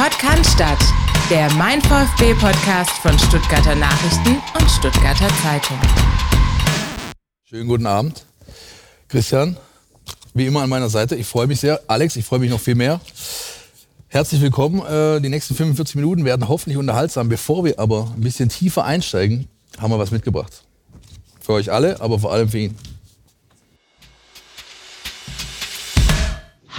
Podcast, der Mein VfB Podcast von Stuttgarter Nachrichten und Stuttgarter Zeitung. Schönen guten Abend. Christian, wie immer an meiner Seite. Ich freue mich sehr. Alex, ich freue mich noch viel mehr. Herzlich willkommen. Äh, die nächsten 45 Minuten werden hoffentlich unterhaltsam. Bevor wir aber ein bisschen tiefer einsteigen, haben wir was mitgebracht. Für euch alle, aber vor allem für ihn.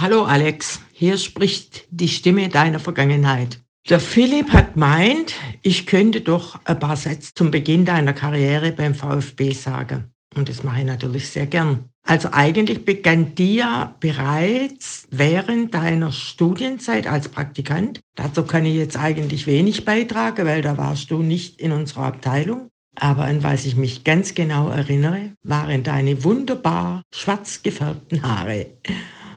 Hallo Alex, hier spricht die Stimme deiner Vergangenheit. Der Philipp hat meint, ich könnte doch ein paar Sätze zum Beginn deiner Karriere beim VfB sagen. Und das mache ich natürlich sehr gern. Also eigentlich begann die ja bereits während deiner Studienzeit als Praktikant. Dazu kann ich jetzt eigentlich wenig beitragen, weil da warst du nicht in unserer Abteilung. Aber an was ich mich ganz genau erinnere, waren deine wunderbar schwarz gefärbten Haare.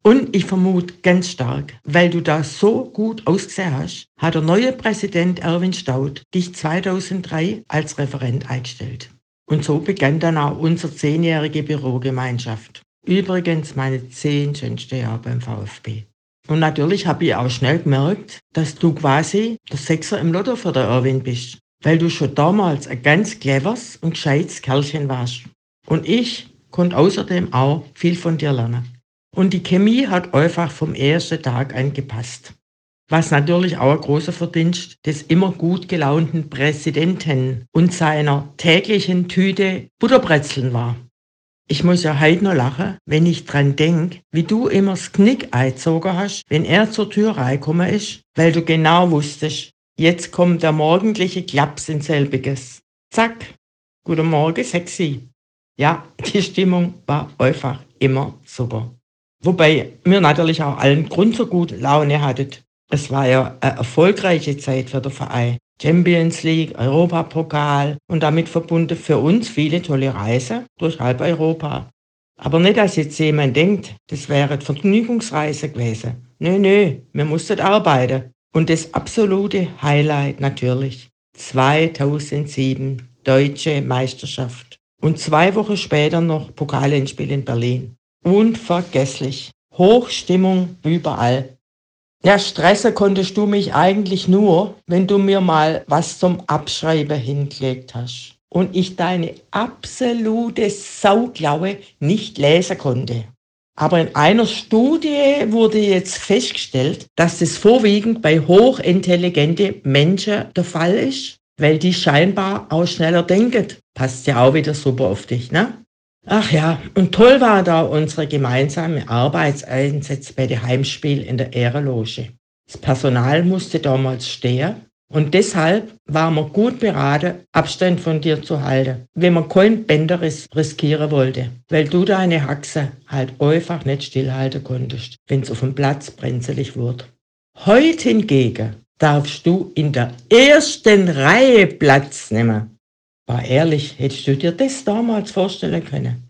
Und ich vermute ganz stark, weil du da so gut ausgesehen hast, hat der neue Präsident Erwin Staud dich 2003 als Referent eingestellt. Und so begann dann auch unsere zehnjährige Bürogemeinschaft. Übrigens meine zehn schönste Jahre beim VfB. Und natürlich habe ich auch schnell gemerkt, dass du quasi der Sechser im Lotto für der Erwin bist, weil du schon damals ein ganz cleveres und gescheites Kerlchen warst. Und ich konnte außerdem auch viel von dir lernen. Und die Chemie hat einfach vom ersten Tag an gepasst. Was natürlich auch ein großer Verdienst des immer gut gelaunten Präsidenten und seiner täglichen Tüte Butterbrezeln war. Ich muss ja heute noch lachen, wenn ich dran denk, wie du immer das Knick eingezogen hast, wenn er zur Tür reingekommen ist, weil du genau wusstest, jetzt kommt der morgendliche Klaps in selbiges. Zack, guten Morgen, sexy. Ja, die Stimmung war einfach immer super. Wobei wir natürlich auch allen Grund zur guten Laune hatten. Es war ja eine erfolgreiche Zeit für den Verein. Champions League, Europapokal und damit verbunden für uns viele tolle Reisen durch halb Europa. Aber nicht, dass jetzt jemand denkt, das wäre Vergnügungsreise gewesen. Nö, nö, wir mussten arbeiten. Und das absolute Highlight natürlich 2007 Deutsche Meisterschaft. Und zwei Wochen später noch Pokalendspiel in Berlin. Unvergesslich. Hochstimmung überall. Ja, stressen konntest du mich eigentlich nur, wenn du mir mal was zum Abschreiben hingelegt hast und ich deine absolute Sauklaue nicht lesen konnte. Aber in einer Studie wurde jetzt festgestellt, dass das vorwiegend bei hochintelligenten Menschen der Fall ist, weil die scheinbar auch schneller denken. Passt ja auch wieder super auf dich, ne? Ach ja, und toll war da unsere gemeinsame Arbeitseinsatz bei dem Heimspiel in der Ehrenloge. Das Personal musste damals stehen und deshalb waren wir gut beraten, Abstand von dir zu halten, wenn man keinen Bänderriss riskieren wollte, weil du deine Haxe halt einfach nicht stillhalten konntest, wenn es auf dem Platz brenzlig wurde. Heute hingegen darfst du in der ersten Reihe Platz nehmen. War ehrlich, hättest du dir das damals vorstellen können?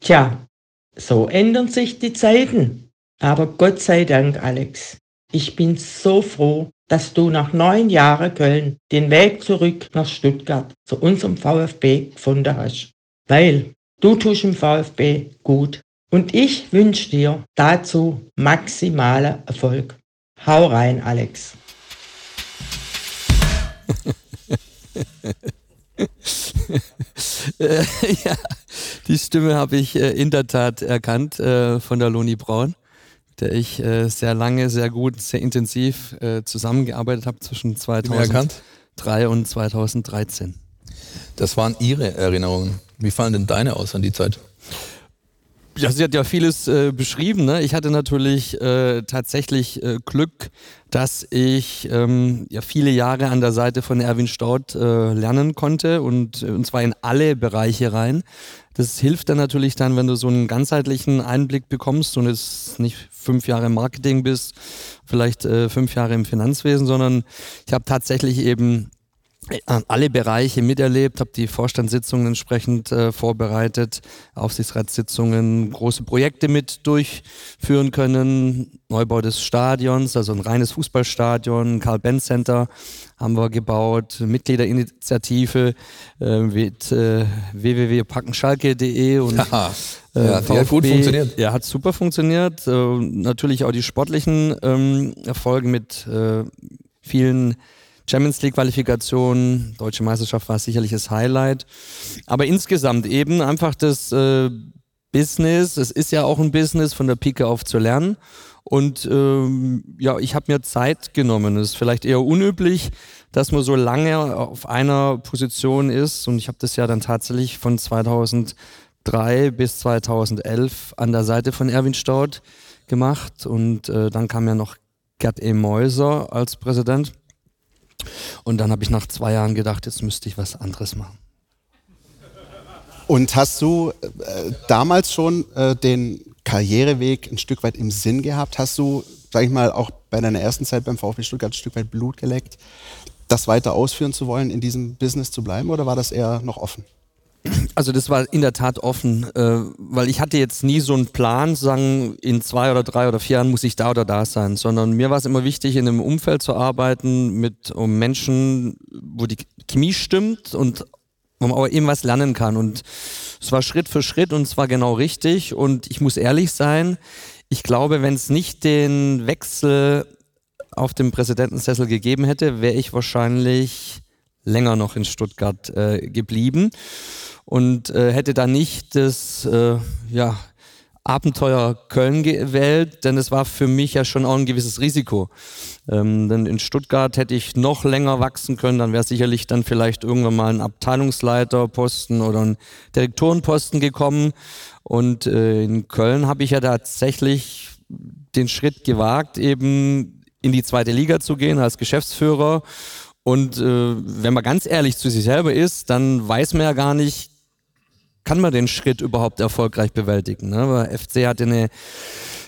Tja, so ändern sich die Zeiten. Aber Gott sei Dank, Alex, ich bin so froh, dass du nach neun Jahren Köln den Weg zurück nach Stuttgart zu unserem VfB gefunden hast. Weil du tust im VfB gut. Und ich wünsche dir dazu maximalen Erfolg. Hau rein, Alex. äh, ja, die Stimme habe ich äh, in der Tat erkannt äh, von der Loni Braun, mit der ich sehr lange, sehr gut, sehr intensiv zusammengearbeitet habe zwischen 2003 und 2013. Das waren Ihre Erinnerungen. Wie fallen denn deine aus an die Zeit? Ja, sie hat ja vieles äh, beschrieben. Ne? Ich hatte natürlich äh, tatsächlich äh, Glück, dass ich ähm, ja viele Jahre an der Seite von Erwin Staud äh, lernen konnte und, und zwar in alle Bereiche rein. Das hilft dann natürlich dann, wenn du so einen ganzheitlichen Einblick bekommst und es nicht fünf Jahre im Marketing bist, vielleicht äh, fünf Jahre im Finanzwesen, sondern ich habe tatsächlich eben alle Bereiche miterlebt, habe die Vorstandssitzungen entsprechend äh, vorbereitet, Aufsichtsratssitzungen, große Projekte mit durchführen können, Neubau des Stadions, also ein reines Fußballstadion, Karl-Benz Center haben wir gebaut, Mitgliederinitiative äh, mit äh, www.packenschalke.de und ja, äh, ja, VfB, hat gut funktioniert. Ja, hat super funktioniert. Äh, natürlich auch die sportlichen ähm, Erfolge mit äh, vielen Champions League Qualifikationen, deutsche Meisterschaft war sicherlich das Highlight. Aber insgesamt eben einfach das äh, Business, es ist ja auch ein Business von der Pike auf zu lernen. Und ähm, ja, ich habe mir Zeit genommen. Es ist vielleicht eher unüblich, dass man so lange auf einer Position ist. Und ich habe das ja dann tatsächlich von 2003 bis 2011 an der Seite von Erwin Staud gemacht. Und äh, dann kam ja noch Gerd E. Mäuser als Präsident. Und dann habe ich nach zwei Jahren gedacht, jetzt müsste ich was anderes machen. Und hast du äh, damals schon äh, den Karriereweg ein Stück weit im Sinn gehabt? Hast du, sag ich mal, auch bei deiner ersten Zeit beim VfB Stuttgart ein Stück weit Blut geleckt, das weiter ausführen zu wollen, in diesem Business zu bleiben oder war das eher noch offen? Also das war in der Tat offen, äh, weil ich hatte jetzt nie so einen Plan, sagen, in zwei oder drei oder vier Jahren muss ich da oder da sein, sondern mir war es immer wichtig, in einem Umfeld zu arbeiten mit um Menschen, wo die Chemie stimmt und wo man auch eben was lernen kann. Und es war Schritt für Schritt und es war genau richtig. Und ich muss ehrlich sein, ich glaube, wenn es nicht den Wechsel auf dem Präsidentensessel gegeben hätte, wäre ich wahrscheinlich länger noch in Stuttgart äh, geblieben und äh, hätte da nicht das äh, ja, Abenteuer Köln gewählt, denn es war für mich ja schon auch ein gewisses Risiko. Ähm, denn in Stuttgart hätte ich noch länger wachsen können, dann wäre sicherlich dann vielleicht irgendwann mal ein Abteilungsleiterposten oder ein Direktorenposten gekommen. Und äh, in Köln habe ich ja tatsächlich den Schritt gewagt, eben in die zweite Liga zu gehen als Geschäftsführer. Und äh, wenn man ganz ehrlich zu sich selber ist, dann weiß man ja gar nicht, kann man den Schritt überhaupt erfolgreich bewältigen. Ne? Weil FC hatte eine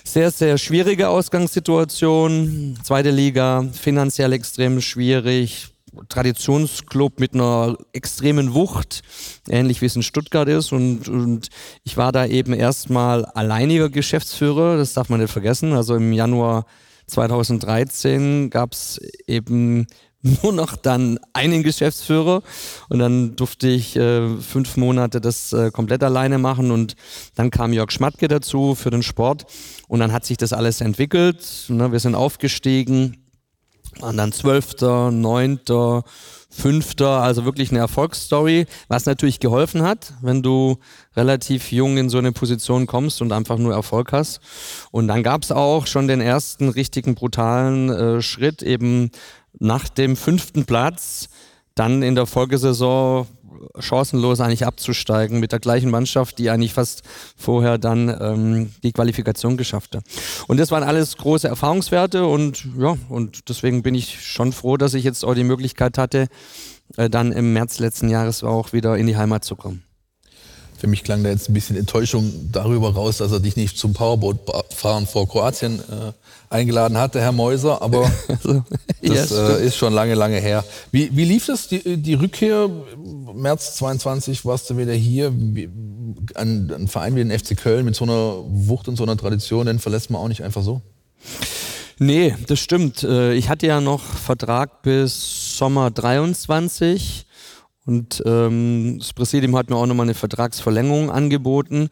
sehr, sehr schwierige Ausgangssituation. Zweite Liga, finanziell extrem schwierig. Traditionsclub mit einer extremen Wucht, ähnlich wie es in Stuttgart ist. Und, und ich war da eben erstmal alleiniger Geschäftsführer, das darf man nicht vergessen. Also im Januar 2013 gab es eben nur noch dann einen Geschäftsführer und dann durfte ich äh, fünf Monate das äh, komplett alleine machen und dann kam Jörg Schmatke dazu für den Sport und dann hat sich das alles entwickelt. Ne? Wir sind aufgestiegen, waren dann Zwölfter, Neunter, Fünfter, also wirklich eine Erfolgsstory, was natürlich geholfen hat, wenn du relativ jung in so eine Position kommst und einfach nur Erfolg hast. Und dann gab es auch schon den ersten richtigen brutalen äh, Schritt, eben nach dem fünften Platz dann in der Folgesaison chancenlos eigentlich abzusteigen mit der gleichen Mannschaft, die eigentlich fast vorher dann ähm, die Qualifikation geschafft hat. Und das waren alles große Erfahrungswerte und ja, und deswegen bin ich schon froh, dass ich jetzt auch die Möglichkeit hatte, äh, dann im März letzten Jahres auch wieder in die Heimat zu kommen. Für mich klang da jetzt ein bisschen Enttäuschung darüber raus, dass er dich nicht zum Powerboat-Fahren vor Kroatien äh, eingeladen hatte, Herr Mäuser, aber das ja, äh, ist schon lange, lange her. Wie, wie lief das, die, die Rückkehr? März 22 warst du wieder hier. Wie, ein, ein Verein wie den FC Köln mit so einer Wucht und so einer Tradition, den verlässt man auch nicht einfach so. Nee, das stimmt. Äh, ich hatte ja noch Vertrag bis Sommer 23 und ähm, das Präsidium hat mir auch nochmal eine Vertragsverlängerung angeboten.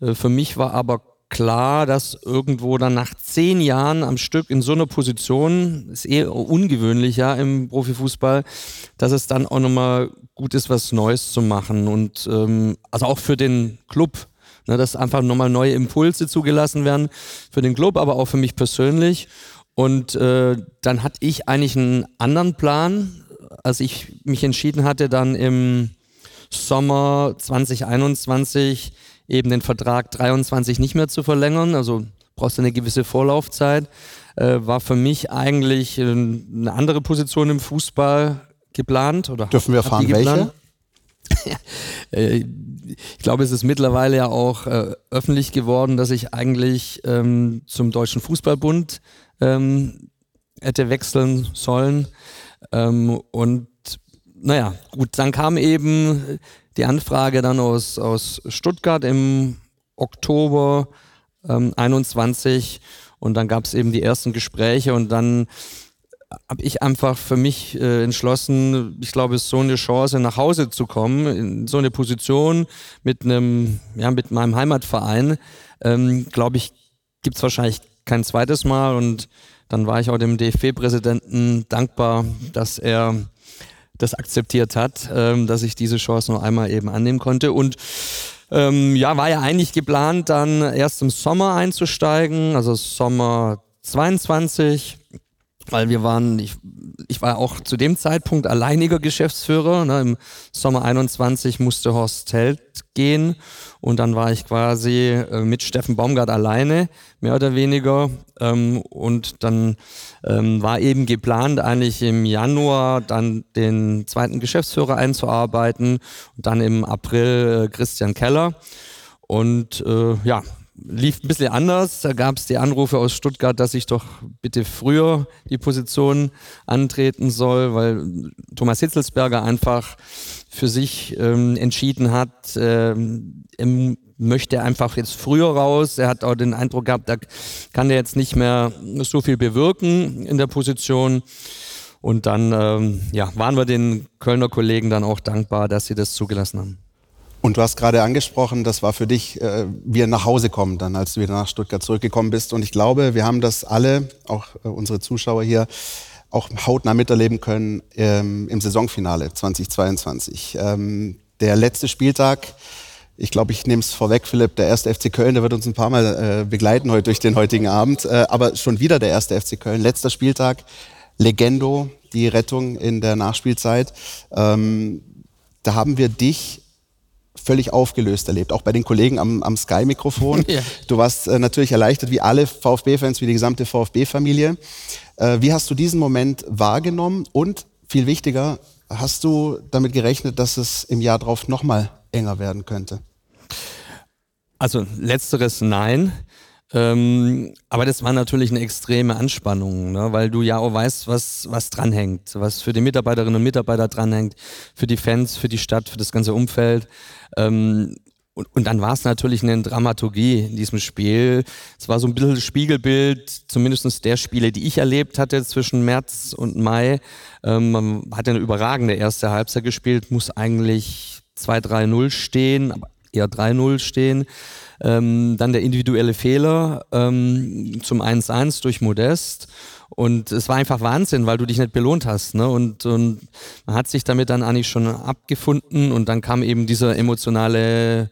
Äh, für mich war aber klar, dass irgendwo dann nach zehn Jahren am Stück in so einer Position, ist eher ungewöhnlich ja im Profifußball, dass es dann auch nochmal gut ist, was Neues zu machen. Und ähm, also auch für den Club, ne, dass einfach nochmal neue Impulse zugelassen werden für den Club, aber auch für mich persönlich. Und äh, dann hatte ich eigentlich einen anderen Plan, als ich mich entschieden hatte, dann im Sommer 2021 eben den Vertrag 23 nicht mehr zu verlängern, also brauchst du eine gewisse Vorlaufzeit, äh, war für mich eigentlich äh, eine andere Position im Fußball geplant. Oder Dürfen wir erfahren, welche? Äh, ich glaube, es ist mittlerweile ja auch äh, öffentlich geworden, dass ich eigentlich ähm, zum Deutschen Fußballbund ähm, hätte wechseln sollen. Ähm, und naja, gut, dann kam eben die Anfrage dann aus, aus Stuttgart im Oktober ähm, 21 und dann gab es eben die ersten Gespräche und dann habe ich einfach für mich äh, entschlossen, ich glaube, es ist so eine Chance, nach Hause zu kommen, in so eine Position mit einem, ja, mit meinem Heimatverein, ähm, glaube ich, gibt es wahrscheinlich kein zweites Mal. Und dann war ich auch dem DFB-Präsidenten dankbar, dass er das akzeptiert hat, ähm, dass ich diese Chance noch einmal eben annehmen konnte. Und ähm, ja, war ja eigentlich geplant, dann erst im Sommer einzusteigen, also Sommer 22 weil wir waren, ich, ich war auch zu dem Zeitpunkt alleiniger Geschäftsführer. Ne, Im Sommer 21 musste Horst Held gehen und dann war ich quasi äh, mit Steffen Baumgart alleine, mehr oder weniger. Ähm, und dann ähm, war eben geplant, eigentlich im Januar dann den zweiten Geschäftsführer einzuarbeiten und dann im April äh, Christian Keller. Und äh, ja, lief ein bisschen anders. Da gab es die Anrufe aus Stuttgart, dass ich doch bitte früher die Position antreten soll, weil Thomas Hitzelsberger einfach für sich ähm, entschieden hat, ähm, er möchte einfach jetzt früher raus. Er hat auch den Eindruck gehabt, da kann er jetzt nicht mehr so viel bewirken in der Position. Und dann ähm, ja, waren wir den Kölner Kollegen dann auch dankbar, dass sie das zugelassen haben. Und du hast gerade angesprochen, das war für dich äh, wie nach Hause kommen, dann als du wieder nach Stuttgart zurückgekommen bist. Und ich glaube, wir haben das alle, auch äh, unsere Zuschauer hier, auch hautnah miterleben können ähm, im Saisonfinale 2022. Ähm, der letzte Spieltag, ich glaube, ich nehme es vorweg, Philipp, der erste FC Köln, der wird uns ein paar Mal äh, begleiten heute durch den heutigen Abend. Äh, aber schon wieder der erste FC Köln, letzter Spieltag, Legendo, die Rettung in der Nachspielzeit. Ähm, da haben wir dich völlig aufgelöst erlebt, auch bei den Kollegen am, am Sky-Mikrofon. Ja. Du warst äh, natürlich erleichtert, wie alle VfB-Fans, wie die gesamte VfB-Familie. Äh, wie hast du diesen Moment wahrgenommen und viel wichtiger, hast du damit gerechnet, dass es im Jahr drauf nochmal enger werden könnte? Also letzteres nein. Ähm, aber das war natürlich eine extreme Anspannung, ne? weil du ja auch weißt, was, was dranhängt, was für die Mitarbeiterinnen und Mitarbeiter dranhängt, für die Fans, für die Stadt, für das ganze Umfeld. Ähm, und, und dann war es natürlich eine Dramaturgie in diesem Spiel. Es war so ein bisschen Spiegelbild, zumindest der Spiele, die ich erlebt hatte zwischen März und Mai. Ähm, man hat eine überragende erste Halbzeit gespielt, muss eigentlich 2-3-0 stehen, aber eher 3-0 stehen. Ähm, dann der individuelle Fehler ähm, zum 1-1 durch Modest. Und es war einfach Wahnsinn, weil du dich nicht belohnt hast. Ne? Und, und man hat sich damit dann eigentlich schon abgefunden und dann kam eben dieser emotionale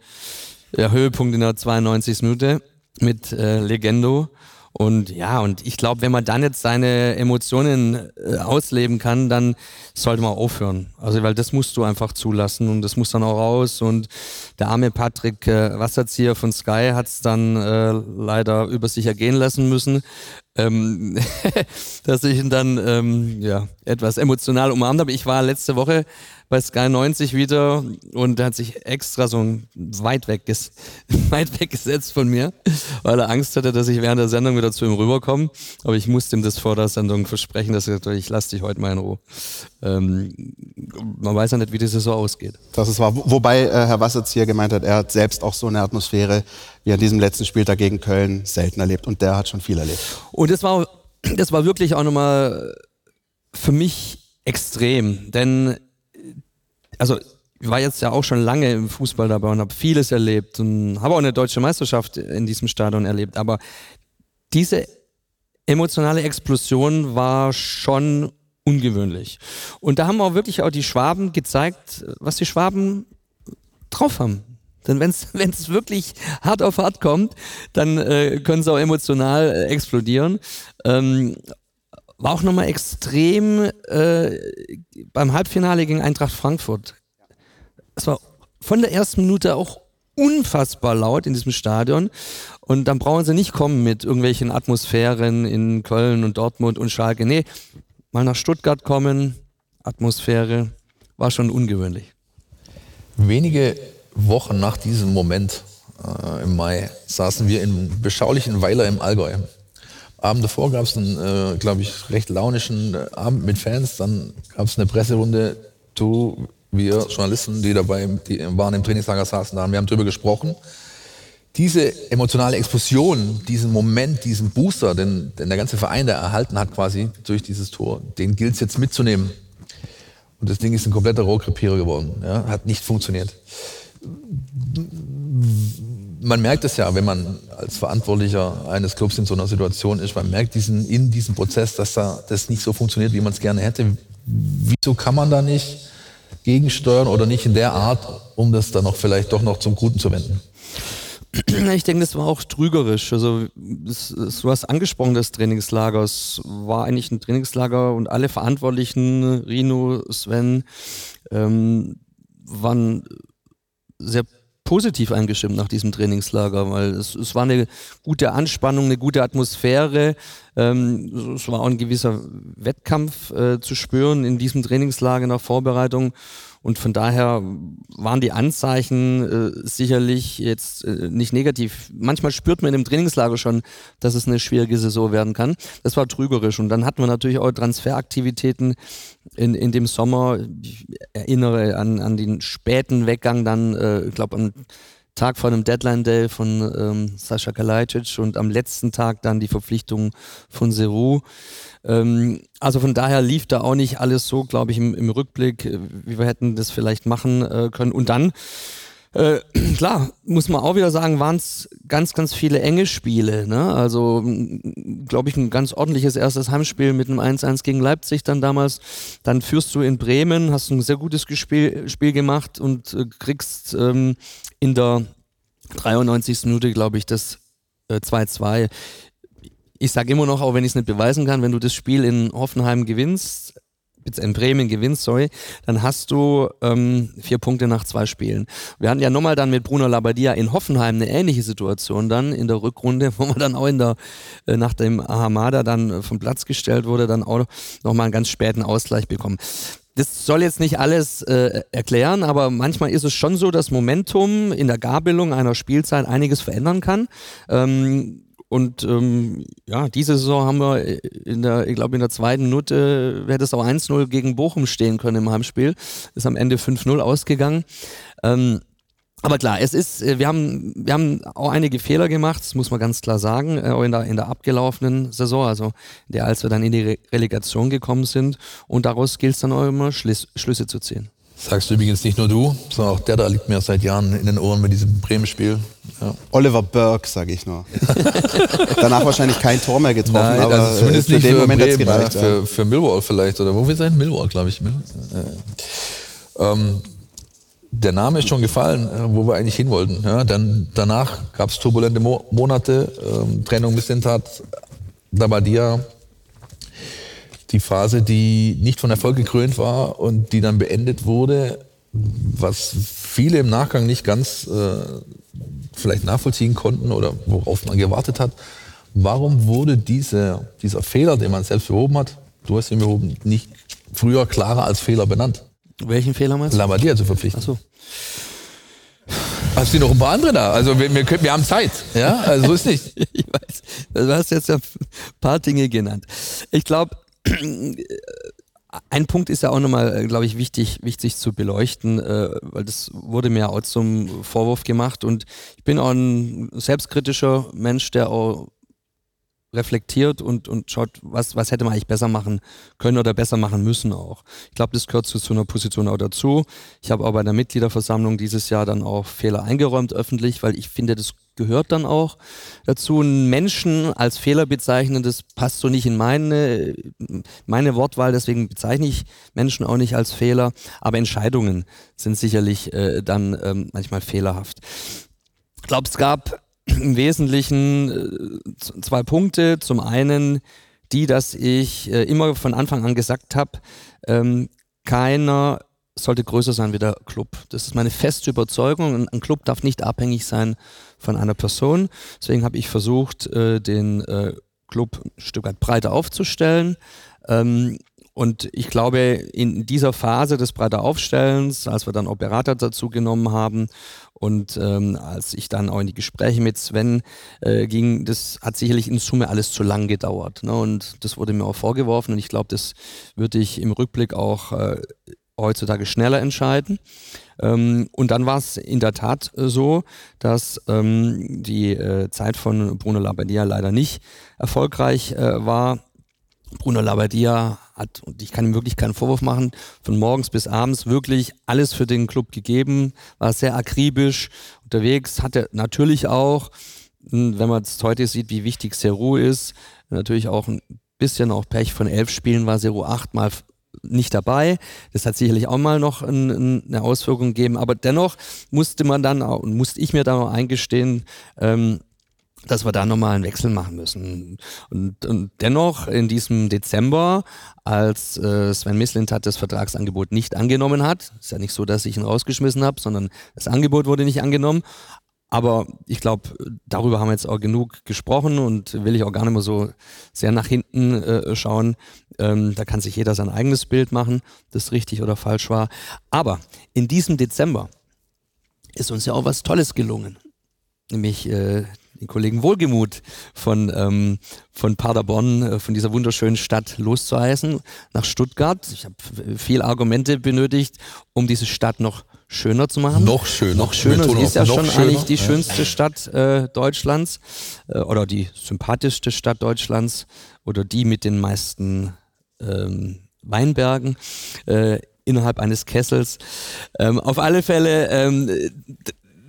ja, Höhepunkt in der 92. Minute mit äh, Legendo. Und ja, und ich glaube, wenn man dann jetzt seine Emotionen äh, ausleben kann, dann sollte man aufhören. Also, weil das musst du einfach zulassen und das muss dann auch raus. Und der arme Patrick äh, Wasserzieher von Sky hat es dann äh, leider über sich ergehen lassen müssen, ähm, dass ich ihn dann ähm, ja, etwas emotional umarmt habe. Ich war letzte Woche bei Sky 90 wieder und er hat sich extra so weit, weg weit weggesetzt von mir, weil er Angst hatte, dass ich während der Sendung wieder zu ihm rüberkomme. Aber ich musste ihm das vor der Sendung versprechen, dass er ich lasse dich heute mal in Ruhe. Ähm, man weiß ja nicht, wie das so ausgeht. Das ist wahr. Wobei äh, Herr Wasserzieher gemeint hat, er hat selbst auch so eine Atmosphäre wie an diesem letzten Spieltag gegen Köln selten erlebt und der hat schon viel erlebt. Und das war, das war wirklich auch nochmal für mich extrem, denn also ich war jetzt ja auch schon lange im Fußball dabei und habe vieles erlebt und habe auch eine deutsche Meisterschaft in diesem Stadion erlebt. Aber diese emotionale Explosion war schon ungewöhnlich. Und da haben auch wirklich auch die Schwaben gezeigt, was die Schwaben drauf haben. Denn wenn es wirklich hart auf hart kommt, dann äh, können sie auch emotional äh, explodieren. Ähm, war auch nochmal extrem äh, beim Halbfinale gegen Eintracht Frankfurt. Es war von der ersten Minute auch unfassbar laut in diesem Stadion. Und dann brauchen sie nicht kommen mit irgendwelchen Atmosphären in Köln und Dortmund und Schalke. Nee, mal nach Stuttgart kommen, Atmosphäre, war schon ungewöhnlich. Wenige Wochen nach diesem Moment äh, im Mai saßen wir in beschaulichen Weiler im Allgäu. Abend davor gab es einen, äh, glaube ich, recht launischen Abend mit Fans. Dann gab es eine Presserunde. Du, wir Journalisten, die dabei die waren im Trainingslager saßen, da haben wir haben drüber gesprochen. Diese emotionale Explosion, diesen Moment, diesen Booster, den, den der ganze Verein da erhalten hat quasi durch dieses Tor, den gilt es jetzt mitzunehmen. Und das Ding ist ein kompletter Rohrkrepierer geworden. Ja, hat nicht funktioniert man merkt es ja, wenn man als Verantwortlicher eines Clubs in so einer Situation ist, man merkt diesen, in diesem Prozess, dass da das nicht so funktioniert, wie man es gerne hätte. Wieso kann man da nicht gegensteuern oder nicht in der Art, um das dann noch vielleicht doch noch zum Guten zu wenden? Ich denke, das war auch trügerisch. Also, du hast angesprochen, das Trainingslager. Es war eigentlich ein Trainingslager und alle Verantwortlichen, Rino, Sven, ähm, waren sehr positiv eingestimmt nach diesem Trainingslager, weil es, es war eine gute Anspannung, eine gute Atmosphäre. Ähm, es war auch ein gewisser Wettkampf äh, zu spüren in diesem Trainingslager nach Vorbereitung. Und von daher waren die Anzeichen äh, sicherlich jetzt äh, nicht negativ. Manchmal spürt man im Trainingslager schon, dass es eine schwierige Saison werden kann. Das war trügerisch. Und dann hatten wir natürlich auch Transferaktivitäten in, in dem Sommer. Ich erinnere an, an den späten Weggang dann, äh, ich glaube, am Tag vor einem Deadline Day von ähm, Sascha Kalajdzic und am letzten Tag dann die Verpflichtung von Seru. Ähm, also von daher lief da auch nicht alles so, glaube ich, im, im, Rückblick, äh, wie wir hätten das vielleicht machen äh, können. Und dann, äh, klar, muss man auch wieder sagen, waren es ganz, ganz viele enge Spiele. Ne? Also, glaube ich, ein ganz ordentliches erstes Heimspiel mit einem 1-1 gegen Leipzig dann damals. Dann führst du in Bremen, hast ein sehr gutes Spiel, Spiel gemacht und äh, kriegst ähm, in der 93. Minute, glaube ich, das 2-2. Ich sage immer noch, auch wenn ich es nicht beweisen kann, wenn du das Spiel in Hoffenheim gewinnst, in Bremen gewinnst, sorry, dann hast du ähm, vier Punkte nach zwei Spielen. Wir hatten ja nochmal dann mit Bruno Labbadia in Hoffenheim eine ähnliche Situation dann in der Rückrunde, wo man dann auch in der, äh, nach dem Ahamada dann vom Platz gestellt wurde, dann auch nochmal einen ganz späten Ausgleich bekommen. Das soll jetzt nicht alles äh, erklären, aber manchmal ist es schon so, dass Momentum in der Gabelung einer Spielzeit einiges verändern kann. Ähm, und ähm, ja, diese Saison haben wir in der, ich glaube, in der zweiten Minute hätte es auch 1-0 gegen Bochum stehen können im Heimspiel. Ist am Ende 5-0 ausgegangen. Ähm, aber klar, es ist, äh, wir haben, wir haben auch einige Fehler gemacht, das muss man ganz klar sagen, äh, auch in der, in der abgelaufenen Saison, also der, als wir dann in die Re Relegation gekommen sind. Und daraus gilt es dann auch immer, Schliss, Schlüsse zu ziehen. Sagst du übrigens nicht nur du, sondern auch der da liegt mir seit Jahren in den Ohren mit diesem Bremen-Spiel. Ja. Oliver Burke, sage ich nur. Danach wahrscheinlich kein Tor mehr getroffen, Nein, aber also zumindest für nicht den für Moment Bremen, gereicht, ja, für, für Millwall vielleicht oder wo wir sein? Millwall, glaube ich. Ja. Ähm, der Name ist schon gefallen, äh, wo wir eigentlich hin wollten. Ja, dann, danach gab es turbulente Mo Monate, ähm, Trennung bis Sintat, Dabadia, die Phase, die nicht von Erfolg gekrönt war und die dann beendet wurde, was viele im Nachgang nicht ganz äh, vielleicht nachvollziehen konnten oder worauf man gewartet hat. Warum wurde diese, dieser Fehler, den man selbst behoben hat, du hast ihn behoben, nicht früher klarer als Fehler benannt? Welchen Fehler meinst du? Labadia zu verpflichten. Ach so. Hast du noch ein paar andere da? Also wir, wir, können, wir haben Zeit. Ja, also so ist nicht. ich weiß. Du hast jetzt ja ein paar Dinge genannt. Ich glaube, ein Punkt ist ja auch nochmal, äh, glaube ich, wichtig, wichtig zu beleuchten, äh, weil das wurde mir auch zum Vorwurf gemacht. Und ich bin auch ein selbstkritischer Mensch, der auch reflektiert und, und schaut, was, was hätte man eigentlich besser machen können oder besser machen müssen auch. Ich glaube, das gehört zu so einer Position auch dazu. Ich habe auch bei der Mitgliederversammlung dieses Jahr dann auch Fehler eingeräumt öffentlich, weil ich finde, das gehört dann auch dazu. Einen Menschen als Fehler bezeichnen, das passt so nicht in meine, meine Wortwahl, deswegen bezeichne ich Menschen auch nicht als Fehler, aber Entscheidungen sind sicherlich äh, dann ähm, manchmal fehlerhaft. Ich glaube, es gab im Wesentlichen äh, zwei Punkte. Zum einen die, dass ich äh, immer von Anfang an gesagt habe, ähm, keiner sollte größer sein wie der Club. Das ist meine feste Überzeugung. Ein Club darf nicht abhängig sein von einer Person. Deswegen habe ich versucht, äh, den Club ein Stück weit breiter aufzustellen. Ähm, und ich glaube, in dieser Phase des breiter Aufstellens, als wir dann Operator dazu genommen haben und ähm, als ich dann auch in die Gespräche mit Sven äh, ging, das hat sicherlich in Summe alles zu lang gedauert. Ne? Und das wurde mir auch vorgeworfen und ich glaube, das würde ich im Rückblick auch äh, heutzutage schneller entscheiden. Ähm, und dann war es in der Tat äh, so, dass ähm, die äh, Zeit von Bruno Labbadia leider nicht erfolgreich äh, war. Bruno Labbadia hat, und ich kann ihm wirklich keinen Vorwurf machen, von morgens bis abends wirklich alles für den Club gegeben, war sehr akribisch unterwegs, hatte natürlich auch, hm, wenn man es heute sieht, wie wichtig Seru ist, natürlich auch ein bisschen auch Pech. Von elf Spielen war Seru achtmal nicht dabei. Das hat sicherlich auch mal noch ein, eine Auswirkung gegeben, aber dennoch musste man dann und musste ich mir da auch eingestehen, ähm, dass wir da nochmal einen Wechsel machen müssen. Und, und dennoch in diesem Dezember, als äh, Sven Mislintat das Vertragsangebot nicht angenommen hat, ist ja nicht so, dass ich ihn rausgeschmissen habe, sondern das Angebot wurde nicht angenommen. Aber ich glaube, darüber haben wir jetzt auch genug gesprochen und will ich auch gar nicht mehr so sehr nach hinten äh, schauen. Ähm, da kann sich jeder sein eigenes Bild machen, das richtig oder falsch war. Aber in diesem Dezember ist uns ja auch was Tolles gelungen. Nämlich äh, den Kollegen Wohlgemut von, ähm, von Paderborn, äh, von dieser wunderschönen Stadt loszuheißen, nach Stuttgart. Ich habe viel Argumente benötigt, um diese Stadt noch schöner zu machen. Noch schöner. Noch schöner. Sie ist ja schon schöner. eigentlich die schönste Stadt äh, Deutschlands äh, oder die sympathischste Stadt Deutschlands oder die mit den meisten ähm, Weinbergen. Äh, innerhalb eines Kessels. Ähm, auf alle Fälle ähm,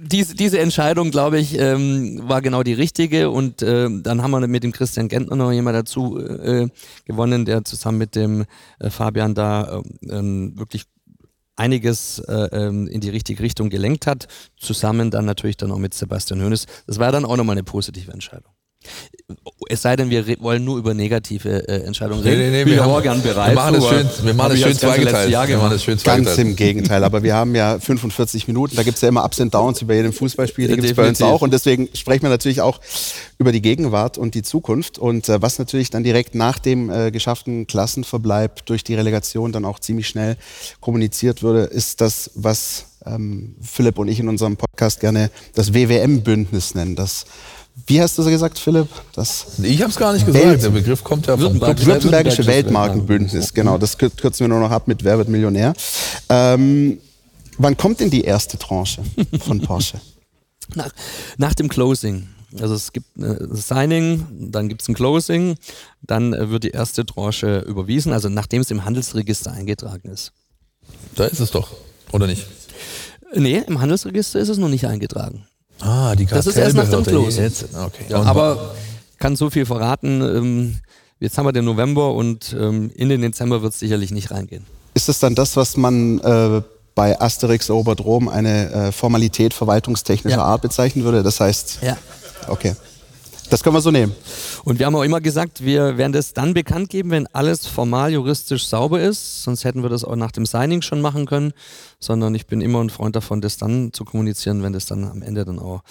diese, diese Entscheidung, glaube ich, ähm, war genau die richtige. Und äh, dann haben wir mit dem Christian Gentner noch jemand dazu äh, gewonnen, der zusammen mit dem äh, Fabian da ähm, wirklich einiges äh, ähm, in die richtige Richtung gelenkt hat. Zusammen dann natürlich dann auch mit Sebastian Hoeneß. Das war dann auch nochmal eine positive Entscheidung. Es sei denn, wir wollen nur über negative äh, Entscheidungen reden. Nee, nee, nee, wir, haben, gern bereit. Wir machen es schön, wir machen es schön zweigeteilt. Jahr wir machen es schön zweigeteilt. Ganz im Gegenteil. Aber wir haben ja 45 Minuten. Da gibt es ja immer Ups und Downs bei jedem Fußballspiel. Die gibt es bei uns auch. Und deswegen sprechen wir natürlich auch über die Gegenwart und die Zukunft. Und äh, was natürlich dann direkt nach dem äh, geschafften Klassenverbleib durch die Relegation dann auch ziemlich schnell kommuniziert würde, ist das, was ähm, Philipp und ich in unserem Podcast gerne das WWM-Bündnis nennen. Das wie hast du so gesagt, Philipp? Das ich habe es gar nicht gesagt. Welt Der Begriff kommt ja vom Württembergische, Württembergische Weltmarkenbündnis. Genau, das kürzen wir nur noch ab mit Wer wird Millionär. Ähm, wann kommt denn die erste Tranche von Porsche? nach, nach dem Closing. Also es gibt ein Signing, dann gibt es ein Closing, dann wird die erste Tranche überwiesen, also nachdem es im Handelsregister eingetragen ist. Da ist es doch, oder nicht? Nee, im Handelsregister ist es noch nicht eingetragen. Ah, die Das ist erst nach dem Close. Okay. Ja, aber kann so viel verraten. Ähm, jetzt haben wir den November und ähm, in den Dezember wird es sicherlich nicht reingehen. Ist das dann das, was man äh, bei Asterix Erobert Rom eine äh, Formalität verwaltungstechnischer ja. Art bezeichnen würde? Das heißt, ja. okay. Das können wir so nehmen. Und wir haben auch immer gesagt, wir werden das dann bekannt geben, wenn alles formal juristisch sauber ist. Sonst hätten wir das auch nach dem Signing schon machen können. Sondern ich bin immer ein Freund davon, das dann zu kommunizieren, wenn das dann am Ende dann auch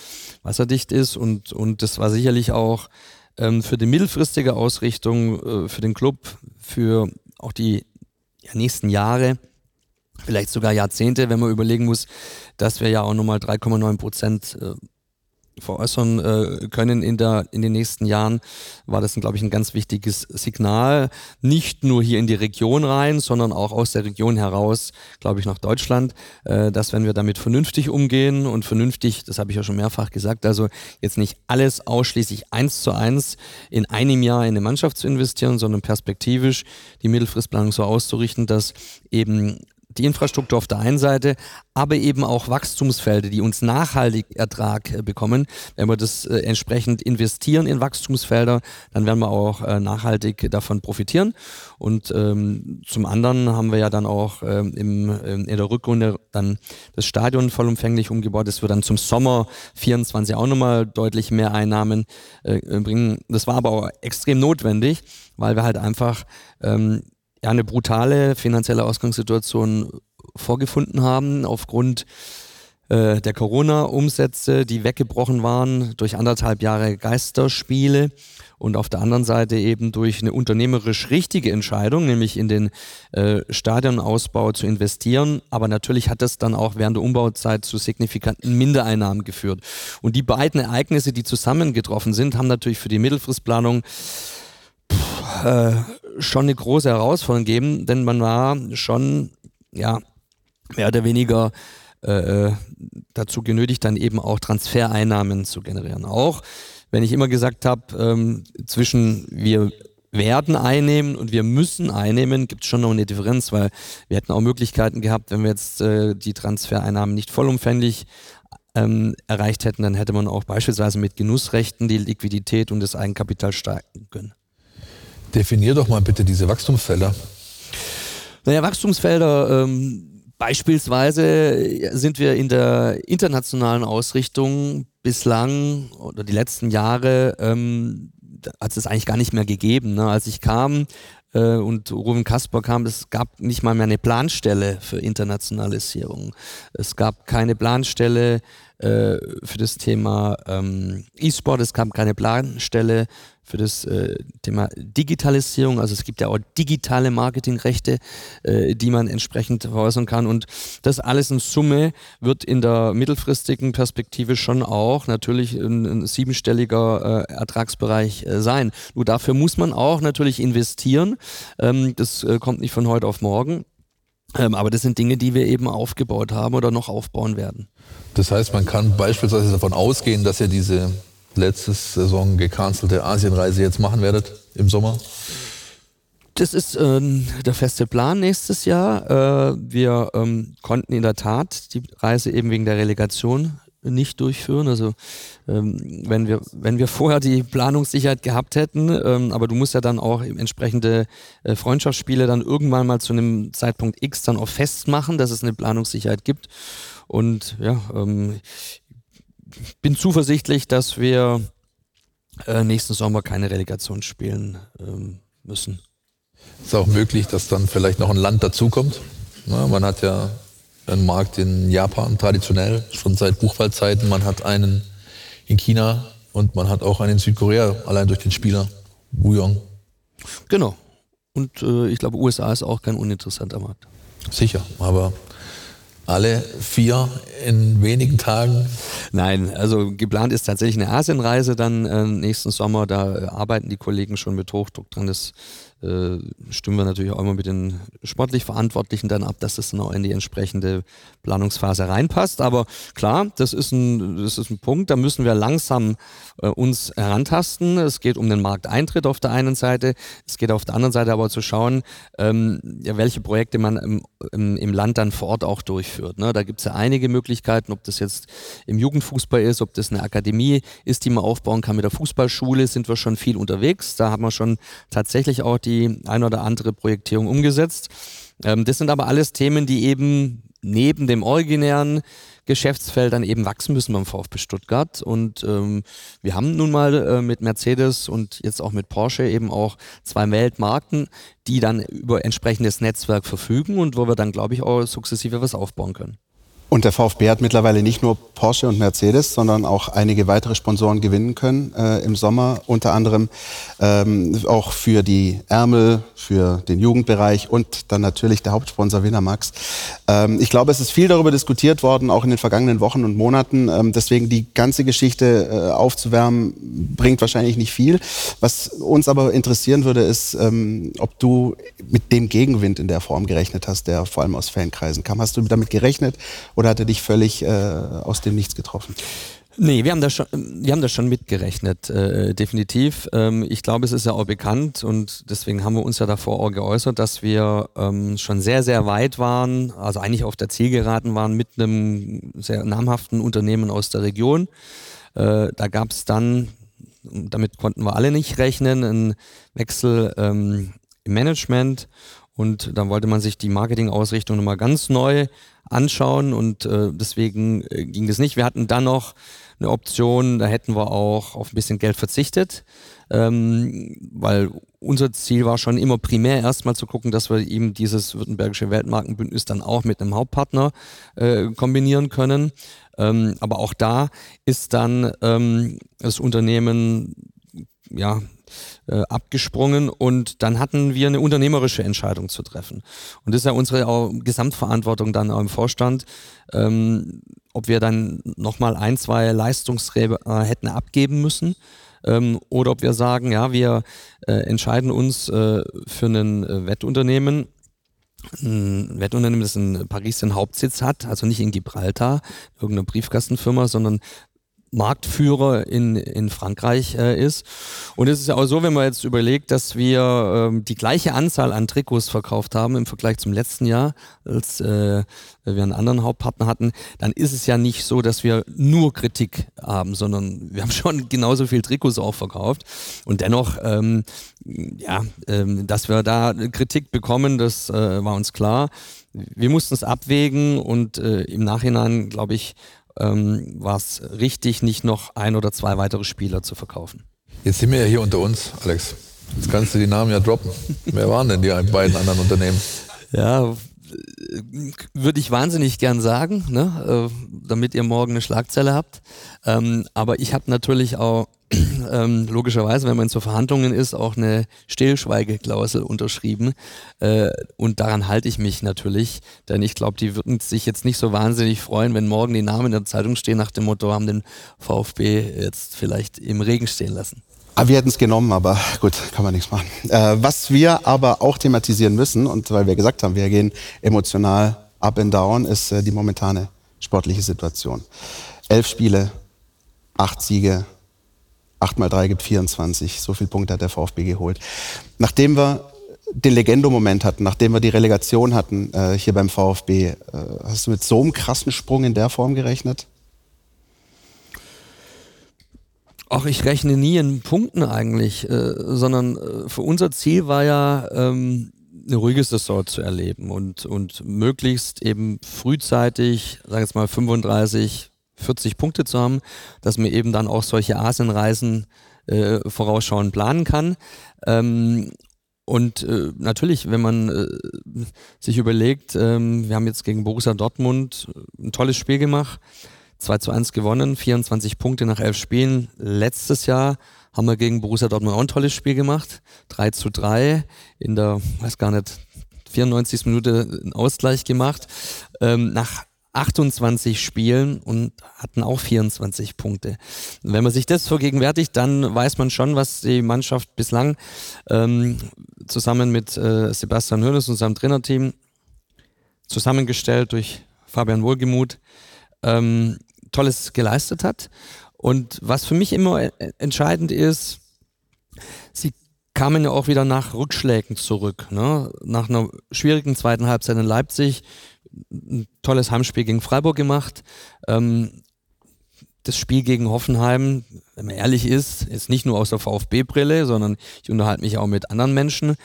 wasserdicht ist. Und, und das war sicherlich auch ähm, für die mittelfristige Ausrichtung äh, für den Club, für auch die ja, nächsten Jahre vielleicht sogar Jahrzehnte, wenn man überlegen muss, dass wir ja auch nochmal 3,9 Prozent äh, veräußern äh, können in, der, in den nächsten Jahren, war das, glaube ich, ein ganz wichtiges Signal. Nicht nur hier in die Region rein, sondern auch aus der Region heraus, glaube ich, nach Deutschland, äh, dass wenn wir damit vernünftig umgehen und vernünftig, das habe ich ja schon mehrfach gesagt, also jetzt nicht alles ausschließlich eins zu eins in einem Jahr in eine Mannschaft zu investieren, sondern perspektivisch die Mittelfristplanung so auszurichten, dass eben die Infrastruktur auf der einen Seite, aber eben auch Wachstumsfelder, die uns nachhaltig Ertrag äh, bekommen. Wenn wir das äh, entsprechend investieren in Wachstumsfelder, dann werden wir auch äh, nachhaltig davon profitieren. Und ähm, zum anderen haben wir ja dann auch ähm, im, ähm, in der Rückrunde dann das Stadion vollumfänglich umgebaut. Das wird dann zum Sommer 24 auch nochmal deutlich mehr Einnahmen äh, bringen. Das war aber auch extrem notwendig, weil wir halt einfach ähm, ja, eine brutale finanzielle Ausgangssituation vorgefunden haben aufgrund äh, der Corona-Umsätze, die weggebrochen waren durch anderthalb Jahre Geisterspiele und auf der anderen Seite eben durch eine unternehmerisch richtige Entscheidung, nämlich in den äh, Stadionausbau zu investieren. Aber natürlich hat das dann auch während der Umbauzeit zu signifikanten Mindereinnahmen geführt. Und die beiden Ereignisse, die zusammengetroffen sind, haben natürlich für die Mittelfristplanung pff, äh, schon eine große Herausforderung gegeben, denn man war schon, ja, mehr oder weniger äh, dazu genötigt, dann eben auch Transfereinnahmen zu generieren. Auch wenn ich immer gesagt habe, ähm, zwischen wir werden einnehmen und wir müssen einnehmen, gibt es schon noch eine Differenz, weil wir hätten auch Möglichkeiten gehabt, wenn wir jetzt äh, die Transfereinnahmen nicht vollumfänglich ähm, erreicht hätten, dann hätte man auch beispielsweise mit Genussrechten die Liquidität und das Eigenkapital stärken können. Definier doch mal bitte diese Wachstumsfelder. Naja, Wachstumsfelder, ähm, beispielsweise sind wir in der internationalen Ausrichtung bislang oder die letzten Jahre ähm, hat es eigentlich gar nicht mehr gegeben. Ne? Als ich kam äh, und Ruben Kasper kam, es gab nicht mal mehr eine Planstelle für Internationalisierung. Es gab keine Planstelle äh, für das Thema ähm, E-Sport, es gab keine Planstelle für das äh, Thema Digitalisierung. Also es gibt ja auch digitale Marketingrechte, äh, die man entsprechend veräußern kann. Und das alles in Summe wird in der mittelfristigen Perspektive schon auch natürlich ein, ein siebenstelliger äh, Ertragsbereich äh, sein. Nur dafür muss man auch natürlich investieren. Ähm, das äh, kommt nicht von heute auf morgen. Ähm, aber das sind Dinge, die wir eben aufgebaut haben oder noch aufbauen werden. Das heißt, man kann beispielsweise davon ausgehen, dass ihr diese letzte Saison gecancelte Asienreise jetzt machen werdet im Sommer? Das ist äh, der feste Plan nächstes Jahr. Äh, wir ähm, konnten in der Tat die Reise eben wegen der Relegation nicht durchführen. Also ähm, wenn wir wenn wir vorher die Planungssicherheit gehabt hätten, ähm, aber du musst ja dann auch entsprechende äh, Freundschaftsspiele dann irgendwann mal zu einem Zeitpunkt X dann auch festmachen, dass es eine Planungssicherheit gibt. Und ja, ähm, bin zuversichtlich, dass wir äh, nächsten Sommer keine Relegation spielen ähm, müssen. Ist auch möglich, dass dann vielleicht noch ein Land dazukommt. Ja, man hat ja einen Markt in Japan traditionell, schon seit Buchfallzeiten. Man hat einen in China und man hat auch einen in Südkorea, allein durch den Spieler Wuyong. Genau. Und äh, ich glaube, USA ist auch kein uninteressanter Markt. Sicher, aber alle vier in wenigen Tagen? Nein, also geplant ist tatsächlich eine Asienreise dann äh, nächsten Sommer. Da äh, arbeiten die Kollegen schon mit Hochdruck dran. Das äh, stimmen wir natürlich auch immer mit den sportlich Verantwortlichen dann ab, dass das dann auch in die entsprechende Planungsphase reinpasst. Aber klar, das ist ein, das ist ein Punkt, da müssen wir langsam äh, uns herantasten. Es geht um den Markteintritt auf der einen Seite, es geht auf der anderen Seite aber zu schauen, ähm, ja, welche Projekte man im, im, im, Land dann vor Ort auch durchführt. Ne? Da gibt es ja einige Möglichkeiten, ob das jetzt im Jugendfußball ist, ob das eine Akademie ist, die man aufbauen kann. Mit der Fußballschule sind wir schon viel unterwegs. Da haben wir schon tatsächlich auch die die ein oder andere Projektierung umgesetzt. Ähm, das sind aber alles Themen, die eben neben dem originären Geschäftsfeld dann eben wachsen müssen beim VfB Stuttgart. Und ähm, wir haben nun mal äh, mit Mercedes und jetzt auch mit Porsche eben auch zwei Weltmarken, die dann über entsprechendes Netzwerk verfügen und wo wir dann, glaube ich, auch sukzessive was aufbauen können. Und der VfB hat mittlerweile nicht nur Porsche und Mercedes, sondern auch einige weitere Sponsoren gewinnen können äh, im Sommer. Unter anderem ähm, auch für die Ärmel, für den Jugendbereich und dann natürlich der Hauptsponsor Winamax. Ähm, ich glaube, es ist viel darüber diskutiert worden, auch in den vergangenen Wochen und Monaten. Ähm, deswegen die ganze Geschichte äh, aufzuwärmen, bringt wahrscheinlich nicht viel. Was uns aber interessieren würde, ist, ähm, ob du mit dem Gegenwind in der Form gerechnet hast, der vor allem aus Fankreisen kam. Hast du damit gerechnet? Oder hat er dich völlig äh, aus dem Nichts getroffen? Nee, wir haben das schon, wir haben das schon mitgerechnet, äh, definitiv. Ähm, ich glaube, es ist ja auch bekannt und deswegen haben wir uns ja davor auch geäußert, dass wir ähm, schon sehr, sehr weit waren, also eigentlich auf der Zielgeraden waren mit einem sehr namhaften Unternehmen aus der Region. Äh, da gab es dann, damit konnten wir alle nicht rechnen, einen Wechsel ähm, im Management und dann wollte man sich die Marketingausrichtung nochmal ganz neu anschauen und äh, deswegen äh, ging das nicht. Wir hatten dann noch eine Option, da hätten wir auch auf ein bisschen Geld verzichtet, ähm, weil unser Ziel war schon immer primär erstmal zu gucken, dass wir eben dieses württembergische Weltmarkenbündnis dann auch mit einem Hauptpartner äh, kombinieren können. Ähm, aber auch da ist dann ähm, das Unternehmen ja äh, abgesprungen und dann hatten wir eine unternehmerische Entscheidung zu treffen. Und das ist ja unsere Gesamtverantwortung dann auch im Vorstand, ähm, ob wir dann nochmal ein, zwei Leistungsträger äh, hätten abgeben müssen. Ähm, oder ob wir sagen, ja, wir äh, entscheiden uns äh, für ein äh, Wettunternehmen, ein Wettunternehmen, das in Paris den Hauptsitz hat, also nicht in Gibraltar, irgendeine Briefkastenfirma, sondern Marktführer in, in Frankreich äh, ist. Und es ist ja auch so, wenn man jetzt überlegt, dass wir ähm, die gleiche Anzahl an Trikots verkauft haben im Vergleich zum letzten Jahr, als äh, wir einen anderen Hauptpartner hatten, dann ist es ja nicht so, dass wir nur Kritik haben, sondern wir haben schon genauso viel Trikots auch verkauft. Und dennoch, ähm, ja, ähm, dass wir da Kritik bekommen, das äh, war uns klar. Wir mussten es abwägen und äh, im Nachhinein, glaube ich, ähm, war es richtig, nicht noch ein oder zwei weitere Spieler zu verkaufen. Jetzt sind wir ja hier unter uns, Alex. Jetzt kannst du die Namen ja droppen. Wer waren denn die beiden anderen Unternehmen? Ja, würde ich wahnsinnig gern sagen, ne? äh, damit ihr morgen eine Schlagzeile habt. Ähm, aber ich habe natürlich auch ähm, logischerweise, wenn man zu Verhandlungen ist, auch eine Stillschweigeklausel unterschrieben. Äh, und daran halte ich mich natürlich, denn ich glaube, die würden sich jetzt nicht so wahnsinnig freuen, wenn morgen die Namen in der Zeitung stehen nach dem Motto, haben den VfB jetzt vielleicht im Regen stehen lassen. Ah, wir hätten es genommen, aber gut, kann man nichts machen. Äh, was wir aber auch thematisieren müssen, und weil wir gesagt haben, wir gehen emotional up and down, ist äh, die momentane sportliche Situation. Elf Spiele, acht Siege, acht mal drei gibt 24. So viele Punkte hat der VfB geholt. Nachdem wir den Legendo-Moment hatten, nachdem wir die Relegation hatten äh, hier beim VfB, äh, hast du mit so einem krassen Sprung in der Form gerechnet? Ach, ich rechne nie in Punkten eigentlich, äh, sondern äh, für unser Ziel war ja, ähm, eine ruhige Saison zu erleben und, und möglichst eben frühzeitig, sag jetzt mal 35, 40 Punkte zu haben, dass man eben dann auch solche Asienreisen äh, vorausschauend planen kann. Ähm, und äh, natürlich, wenn man äh, sich überlegt, ähm, wir haben jetzt gegen Borussia Dortmund ein tolles Spiel gemacht, 2 zu 1 gewonnen, 24 Punkte nach elf Spielen. Letztes Jahr haben wir gegen Borussia Dortmund auch ein tolles Spiel gemacht. 3 zu 3 in der, weiß gar nicht, 94. Minute einen Ausgleich gemacht. Ähm, nach 28 Spielen und hatten auch 24 Punkte. wenn man sich das vergegenwärtigt, dann weiß man schon, was die Mannschaft bislang ähm, zusammen mit äh, Sebastian Hoeneß und seinem Trainerteam zusammengestellt durch Fabian Wohlgemuth ähm, Tolles geleistet hat. Und was für mich immer e-, entscheidend ist, sie kamen ja auch wieder nach Rückschlägen zurück. Ne? Nach einer schwierigen zweiten Halbzeit in Leipzig, ein tolles Heimspiel gegen Freiburg gemacht. Ähm, das Spiel gegen Hoffenheim, wenn man ehrlich ist, ist nicht nur aus der VfB-Brille, sondern ich unterhalte mich auch mit anderen Menschen.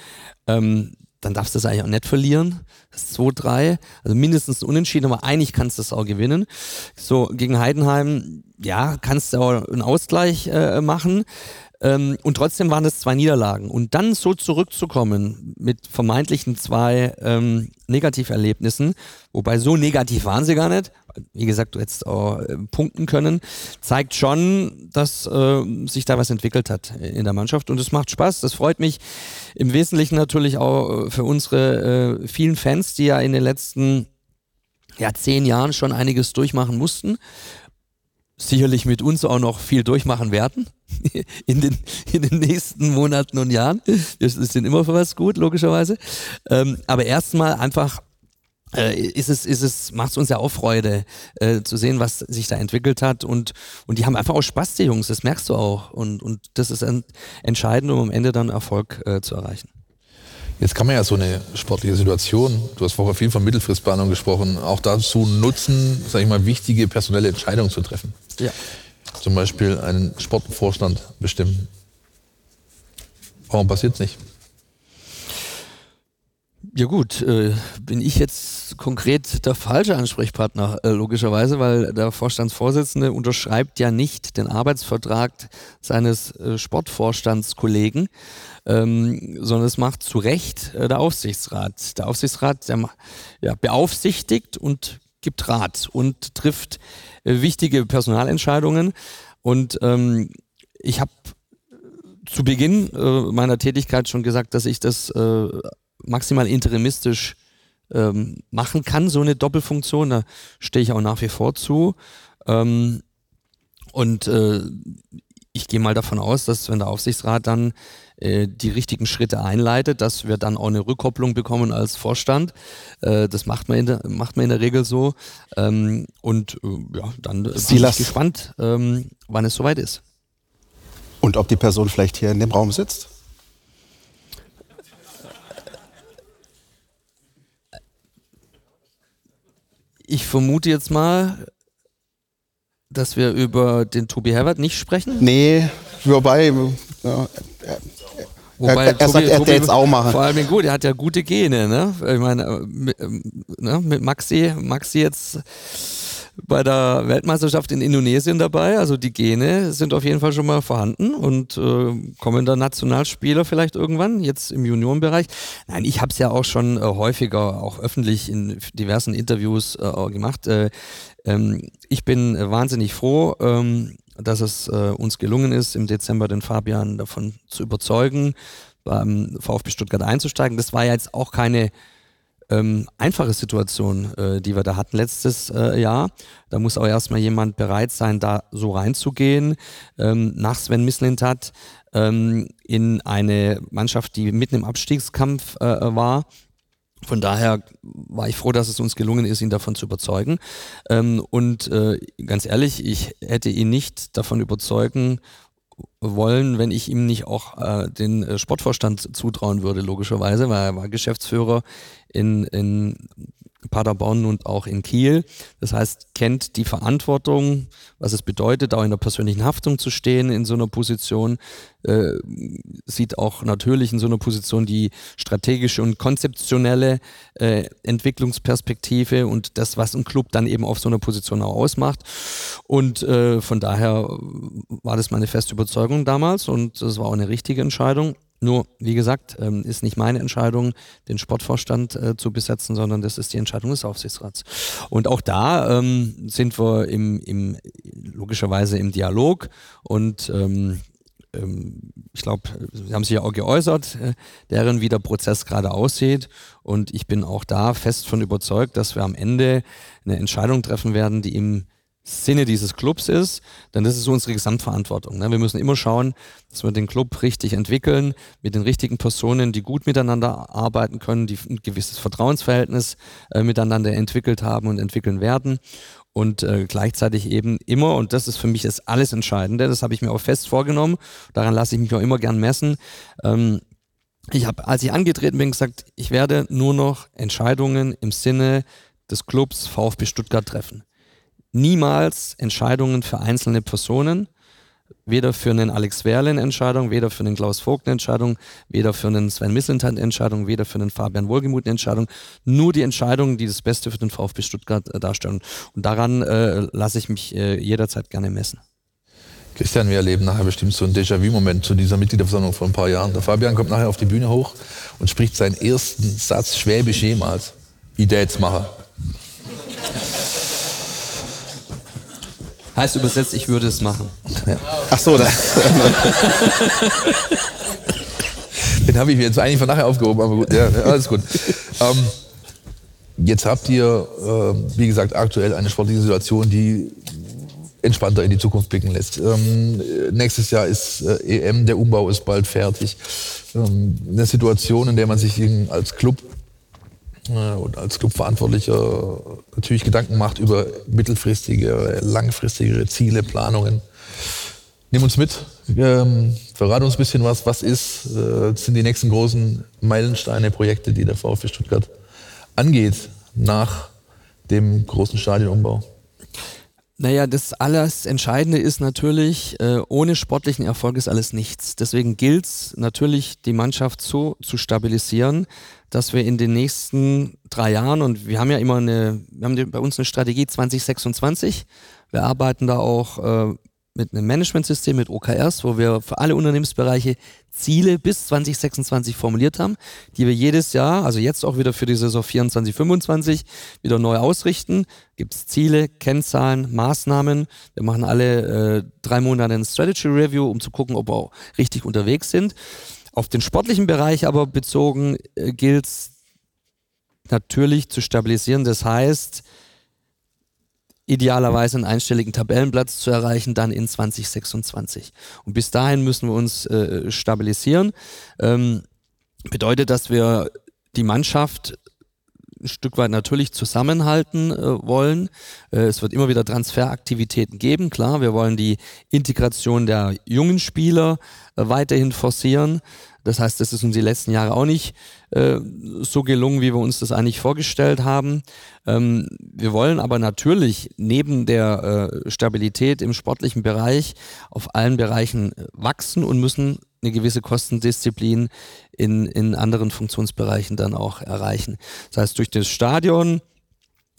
Ähm, dann darfst du das eigentlich auch nicht verlieren. Das ist 2-3, also mindestens unentschieden, aber eigentlich kannst du es auch gewinnen. So, gegen Heidenheim, ja, kannst du auch einen Ausgleich äh, machen. Ähm, und trotzdem waren es zwei Niederlagen. Und dann so zurückzukommen mit vermeintlichen zwei ähm, Negativerlebnissen, wobei so negativ waren sie gar nicht, wie gesagt, du hättest auch äh, punkten können, zeigt schon, dass äh, sich da was entwickelt hat in der Mannschaft und es macht Spaß. Das freut mich im Wesentlichen natürlich auch äh, für unsere äh, vielen Fans, die ja in den letzten ja, zehn Jahren schon einiges durchmachen mussten sicherlich mit uns auch noch viel durchmachen werden in den, in den nächsten Monaten und Jahren. Wir sind immer für was gut, logischerweise. Ähm, aber erstmal einfach äh, ist es, ist es, macht es uns ja auch Freude, äh, zu sehen, was sich da entwickelt hat. Und, und die haben einfach auch Spaß, die Jungs, das merkst du auch. Und, und das ist entscheidend, um am Ende dann Erfolg äh, zu erreichen. Jetzt kann man ja so eine sportliche Situation, du hast vorher viel von Mittelfristplanung gesprochen, auch dazu nutzen, sage ich mal, wichtige personelle Entscheidungen zu treffen. Ja. Zum Beispiel einen Sportvorstand bestimmen. Warum passiert es nicht? Ja gut, äh, bin ich jetzt konkret der falsche Ansprechpartner, äh, logischerweise, weil der Vorstandsvorsitzende unterschreibt ja nicht den Arbeitsvertrag seines äh, Sportvorstandskollegen, ähm, sondern es macht zu Recht äh, der Aufsichtsrat. Der Aufsichtsrat der, ja, beaufsichtigt und gibt Rat und trifft äh, wichtige Personalentscheidungen. Und ähm, ich habe zu Beginn äh, meiner Tätigkeit schon gesagt, dass ich das äh, maximal interimistisch ähm, machen kann, so eine Doppelfunktion. Da stehe ich auch nach wie vor zu. Ähm, und äh, ich gehe mal davon aus, dass wenn der Aufsichtsrat dann äh, die richtigen Schritte einleitet, dass wir dann auch eine Rückkopplung bekommen als Vorstand. Äh, das macht man, in der, macht man in der Regel so. Ähm, und äh, ja, dann bin ich gespannt, ähm, wann es soweit ist. Und ob die Person vielleicht hier in dem Raum sitzt? Ich vermute jetzt mal, dass wir über den Tobi Herbert nicht sprechen? Nee, wobei, ja, Wobei er, er sagt, er hätte jetzt auch machen. Vor allem gut, er hat ja gute Gene, ne? Ich meine, mit, ne, mit Maxi, Maxi jetzt bei der Weltmeisterschaft in Indonesien dabei. Also die Gene sind auf jeden Fall schon mal vorhanden und äh, kommender Nationalspieler vielleicht irgendwann, jetzt im Juniorenbereich. Nein, ich habe es ja auch schon äh, häufiger, auch öffentlich in diversen Interviews äh, gemacht. Äh, ähm, ich bin wahnsinnig froh, ähm, dass es äh, uns gelungen ist, im Dezember den Fabian davon zu überzeugen, beim VfB Stuttgart einzusteigen. Das war ja jetzt auch keine ähm, einfache Situation, äh, die wir da hatten letztes äh, Jahr. Da muss auch erstmal jemand bereit sein, da so reinzugehen. Ähm, nach Sven Mislintat ähm, in eine Mannschaft, die mitten im Abstiegskampf äh, war. Von daher war ich froh, dass es uns gelungen ist, ihn davon zu überzeugen. Ähm, und äh, ganz ehrlich, ich hätte ihn nicht davon überzeugen wollen, wenn ich ihm nicht auch äh, den äh, Sportvorstand zutrauen würde, logischerweise, weil er war Geschäftsführer in, in Paderborn und auch in Kiel. Das heißt, kennt die Verantwortung, was es bedeutet, auch in der persönlichen Haftung zu stehen in so einer Position, äh, sieht auch natürlich in so einer Position die strategische und konzeptionelle äh, Entwicklungsperspektive und das, was ein Club dann eben auf so einer Position auch ausmacht. Und äh, von daher war das meine feste Überzeugung damals und es war auch eine richtige Entscheidung. Nur, wie gesagt, ähm, ist nicht meine Entscheidung, den Sportvorstand äh, zu besetzen, sondern das ist die Entscheidung des Aufsichtsrats. Und auch da ähm, sind wir im, im, logischerweise im Dialog und ähm, ähm ich glaube, Sie haben sich ja auch geäußert, äh, deren wie der Prozess gerade aussieht. Und ich bin auch da fest von überzeugt, dass wir am Ende eine Entscheidung treffen werden, die im Sinne dieses Clubs ist, dann ist es so unsere Gesamtverantwortung. Ne? Wir müssen immer schauen, dass wir den Club richtig entwickeln, mit den richtigen Personen, die gut miteinander arbeiten können, die ein gewisses Vertrauensverhältnis äh, miteinander entwickelt haben und entwickeln werden. Und äh, gleichzeitig eben immer, und das ist für mich das alles Entscheidende, das habe ich mir auch fest vorgenommen, daran lasse ich mich auch immer gern messen. Ähm, ich habe, als ich angetreten bin, gesagt, ich werde nur noch Entscheidungen im Sinne des Clubs VfB Stuttgart treffen niemals Entscheidungen für einzelne Personen, weder für einen Alex Werle eine Entscheidung, weder für einen Klaus Vogt eine Entscheidung, weder für einen Sven Mislintat eine Entscheidung, weder für einen Fabian Wohlgemuth eine Entscheidung. Nur die Entscheidungen, die das Beste für den VfB Stuttgart äh, darstellen. Und daran äh, lasse ich mich äh, jederzeit gerne messen. Christian, wir erleben nachher bestimmt so einen Déjà-vu-Moment zu dieser Mitgliederversammlung vor ein paar Jahren. Der Fabian kommt nachher auf die Bühne hoch und spricht seinen ersten Satz Schwäbisch jemals. Idätsmacher. Heißt übersetzt, ich würde es machen. Ja. Ach so, das. Den habe ich mir jetzt eigentlich von nachher aufgehoben, aber gut, ja, alles gut. Ähm, jetzt habt ihr, äh, wie gesagt, aktuell eine sportliche Situation, die entspannter in die Zukunft blicken lässt. Ähm, nächstes Jahr ist äh, EM, der Umbau ist bald fertig. Ähm, eine Situation, in der man sich als Club und als Clubverantwortlicher natürlich Gedanken macht über mittelfristige, langfristige Ziele, Planungen. Nimm uns mit, ähm, verrate uns ein bisschen was. Was ist, äh, sind die nächsten großen Meilensteine, Projekte, die der VfB Stuttgart angeht nach dem großen Stadionumbau? Naja, das alles Entscheidende ist natürlich, äh, ohne sportlichen Erfolg ist alles nichts. Deswegen gilt es natürlich, die Mannschaft so zu stabilisieren, dass wir in den nächsten drei Jahren, und wir haben ja immer eine, wir haben bei uns eine Strategie 2026, wir arbeiten da auch äh, mit einem Managementsystem, mit OKRs, wo wir für alle Unternehmensbereiche Ziele bis 2026 formuliert haben, die wir jedes Jahr, also jetzt auch wieder für die Saison 24, 25, wieder neu ausrichten. Gibt es Ziele, Kennzahlen, Maßnahmen. Wir machen alle äh, drei Monate ein Strategy Review, um zu gucken, ob wir auch richtig unterwegs sind. Auf den sportlichen Bereich aber bezogen äh, gilt es natürlich zu stabilisieren. Das heißt, idealerweise einen einstelligen Tabellenplatz zu erreichen, dann in 2026. Und bis dahin müssen wir uns äh, stabilisieren. Ähm, bedeutet, dass wir die Mannschaft ein Stück weit natürlich zusammenhalten äh, wollen. Äh, es wird immer wieder Transferaktivitäten geben, klar. Wir wollen die Integration der jungen Spieler äh, weiterhin forcieren. Das heißt, das ist uns die letzten Jahre auch nicht äh, so gelungen, wie wir uns das eigentlich vorgestellt haben. Ähm, wir wollen aber natürlich neben der äh, Stabilität im sportlichen Bereich auf allen Bereichen wachsen und müssen eine gewisse Kostendisziplin in, in anderen Funktionsbereichen dann auch erreichen. Das heißt, durch das Stadion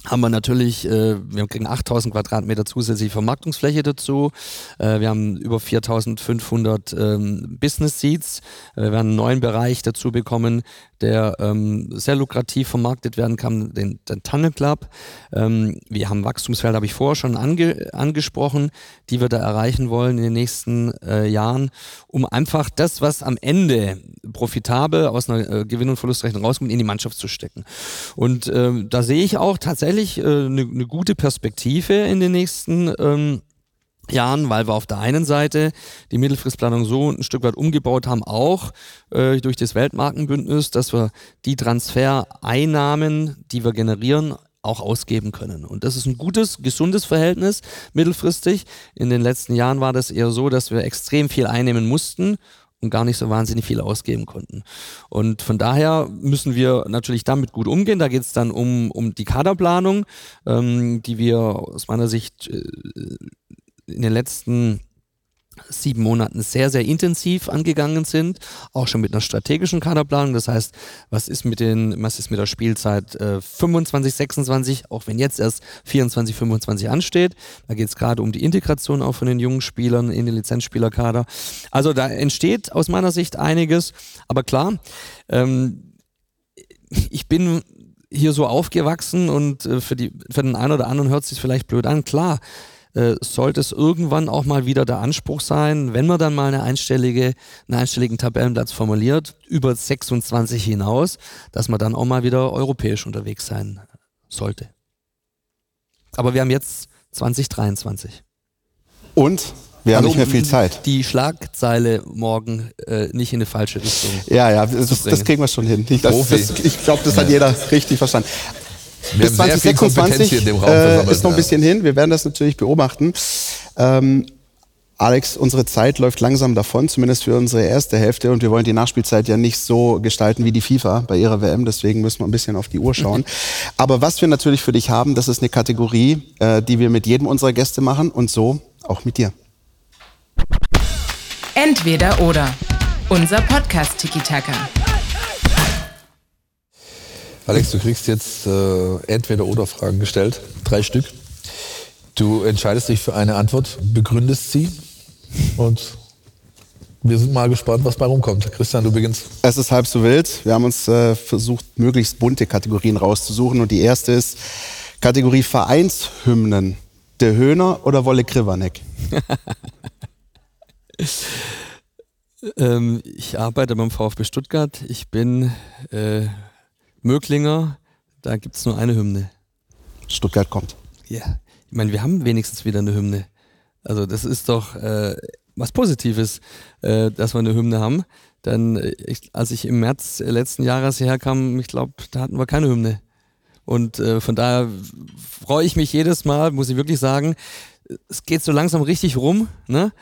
haben wir natürlich, äh, wir kriegen 8000 Quadratmeter zusätzliche Vermarktungsfläche dazu. Äh, wir haben über 4500 ähm, Business Seats. Äh, wir werden einen neuen Bereich dazu bekommen, der ähm, sehr lukrativ vermarktet werden kann, den, den Tunnel Club. Ähm, wir haben Wachstumsfelder, habe ich vorher schon ange, angesprochen, die wir da erreichen wollen in den nächsten äh, Jahren, um einfach das, was am Ende profitabel aus einer äh, Gewinn- und Verlustrechnung rauskommt, in die Mannschaft zu stecken. Und ähm, da sehe ich auch tatsächlich eine äh, ne, ne gute Perspektive in den nächsten ähm, Jahren, weil wir auf der einen Seite die Mittelfristplanung so ein Stück weit umgebaut haben, auch äh, durch das Weltmarkenbündnis, dass wir die Transfereinnahmen, die wir generieren, auch ausgeben können. Und das ist ein gutes, gesundes Verhältnis mittelfristig. In den letzten Jahren war das eher so, dass wir extrem viel einnehmen mussten und gar nicht so wahnsinnig viel ausgeben konnten. Und von daher müssen wir natürlich damit gut umgehen. Da geht es dann um, um die Kaderplanung, ähm, die wir aus meiner Sicht äh, in den letzten sieben Monaten sehr, sehr intensiv angegangen sind, auch schon mit einer strategischen Kaderplanung. Das heißt, was ist mit den, was ist mit der Spielzeit äh, 25, 26, auch wenn jetzt erst 24, 25 ansteht. Da geht es gerade um die Integration auch von den jungen Spielern in den Lizenzspielerkader. Also da entsteht aus meiner Sicht einiges. Aber klar, ähm, ich bin hier so aufgewachsen und äh, für, die, für den einen oder anderen hört es sich vielleicht blöd an. Klar, äh, sollte es irgendwann auch mal wieder der Anspruch sein, wenn man dann mal eine einstellige, einen einstelligen Tabellenplatz formuliert, über 26 hinaus, dass man dann auch mal wieder europäisch unterwegs sein sollte. Aber wir haben jetzt 2023. Und wir haben Also, nicht mehr viel Zeit. Die Schlagzeile morgen äh, nicht in eine falsche Richtung. Ja, ja, das, das kriegen wir schon hin. Ich, das, Profi. das, ich glaube, das hat jeder richtig verstanden. Wir Bis haben sehr viel Kompetenz 2026 hier in dem Raum äh, ist noch ein ja. bisschen hin. Wir werden das natürlich beobachten. Ähm, Alex, unsere Zeit läuft langsam davon, zumindest für unsere erste Hälfte. Und wir wollen die Nachspielzeit ja nicht so gestalten wie die FIFA bei ihrer WM. Deswegen müssen wir ein bisschen auf die Uhr schauen. Aber was wir natürlich für dich haben, das ist eine Kategorie, äh, die wir mit jedem unserer Gäste machen und so auch mit dir. Entweder oder. Unser Podcast Tiki Taka. Alex, du kriegst jetzt äh, entweder oder Fragen gestellt, drei Stück. Du entscheidest dich für eine Antwort, begründest sie und wir sind mal gespannt, was bei rumkommt. Christian, du beginnst. Es ist halb so wild. Wir haben uns äh, versucht, möglichst bunte Kategorien rauszusuchen. Und die erste ist Kategorie Vereinshymnen. Der Höhner oder Wolle Krivanek? Ähm, ich arbeite beim VfB Stuttgart. Ich bin äh, Möglinger. Da gibt es nur eine Hymne. Stuttgart kommt. Ja, ich meine, wir haben wenigstens wieder eine Hymne. Also das ist doch äh, was Positives, äh, dass wir eine Hymne haben. Dann, äh, ich, als ich im März letzten Jahres hierher kam, ich glaube, da hatten wir keine Hymne. Und äh, von daher freue ich mich jedes Mal, muss ich wirklich sagen, es geht so langsam richtig rum. Ne?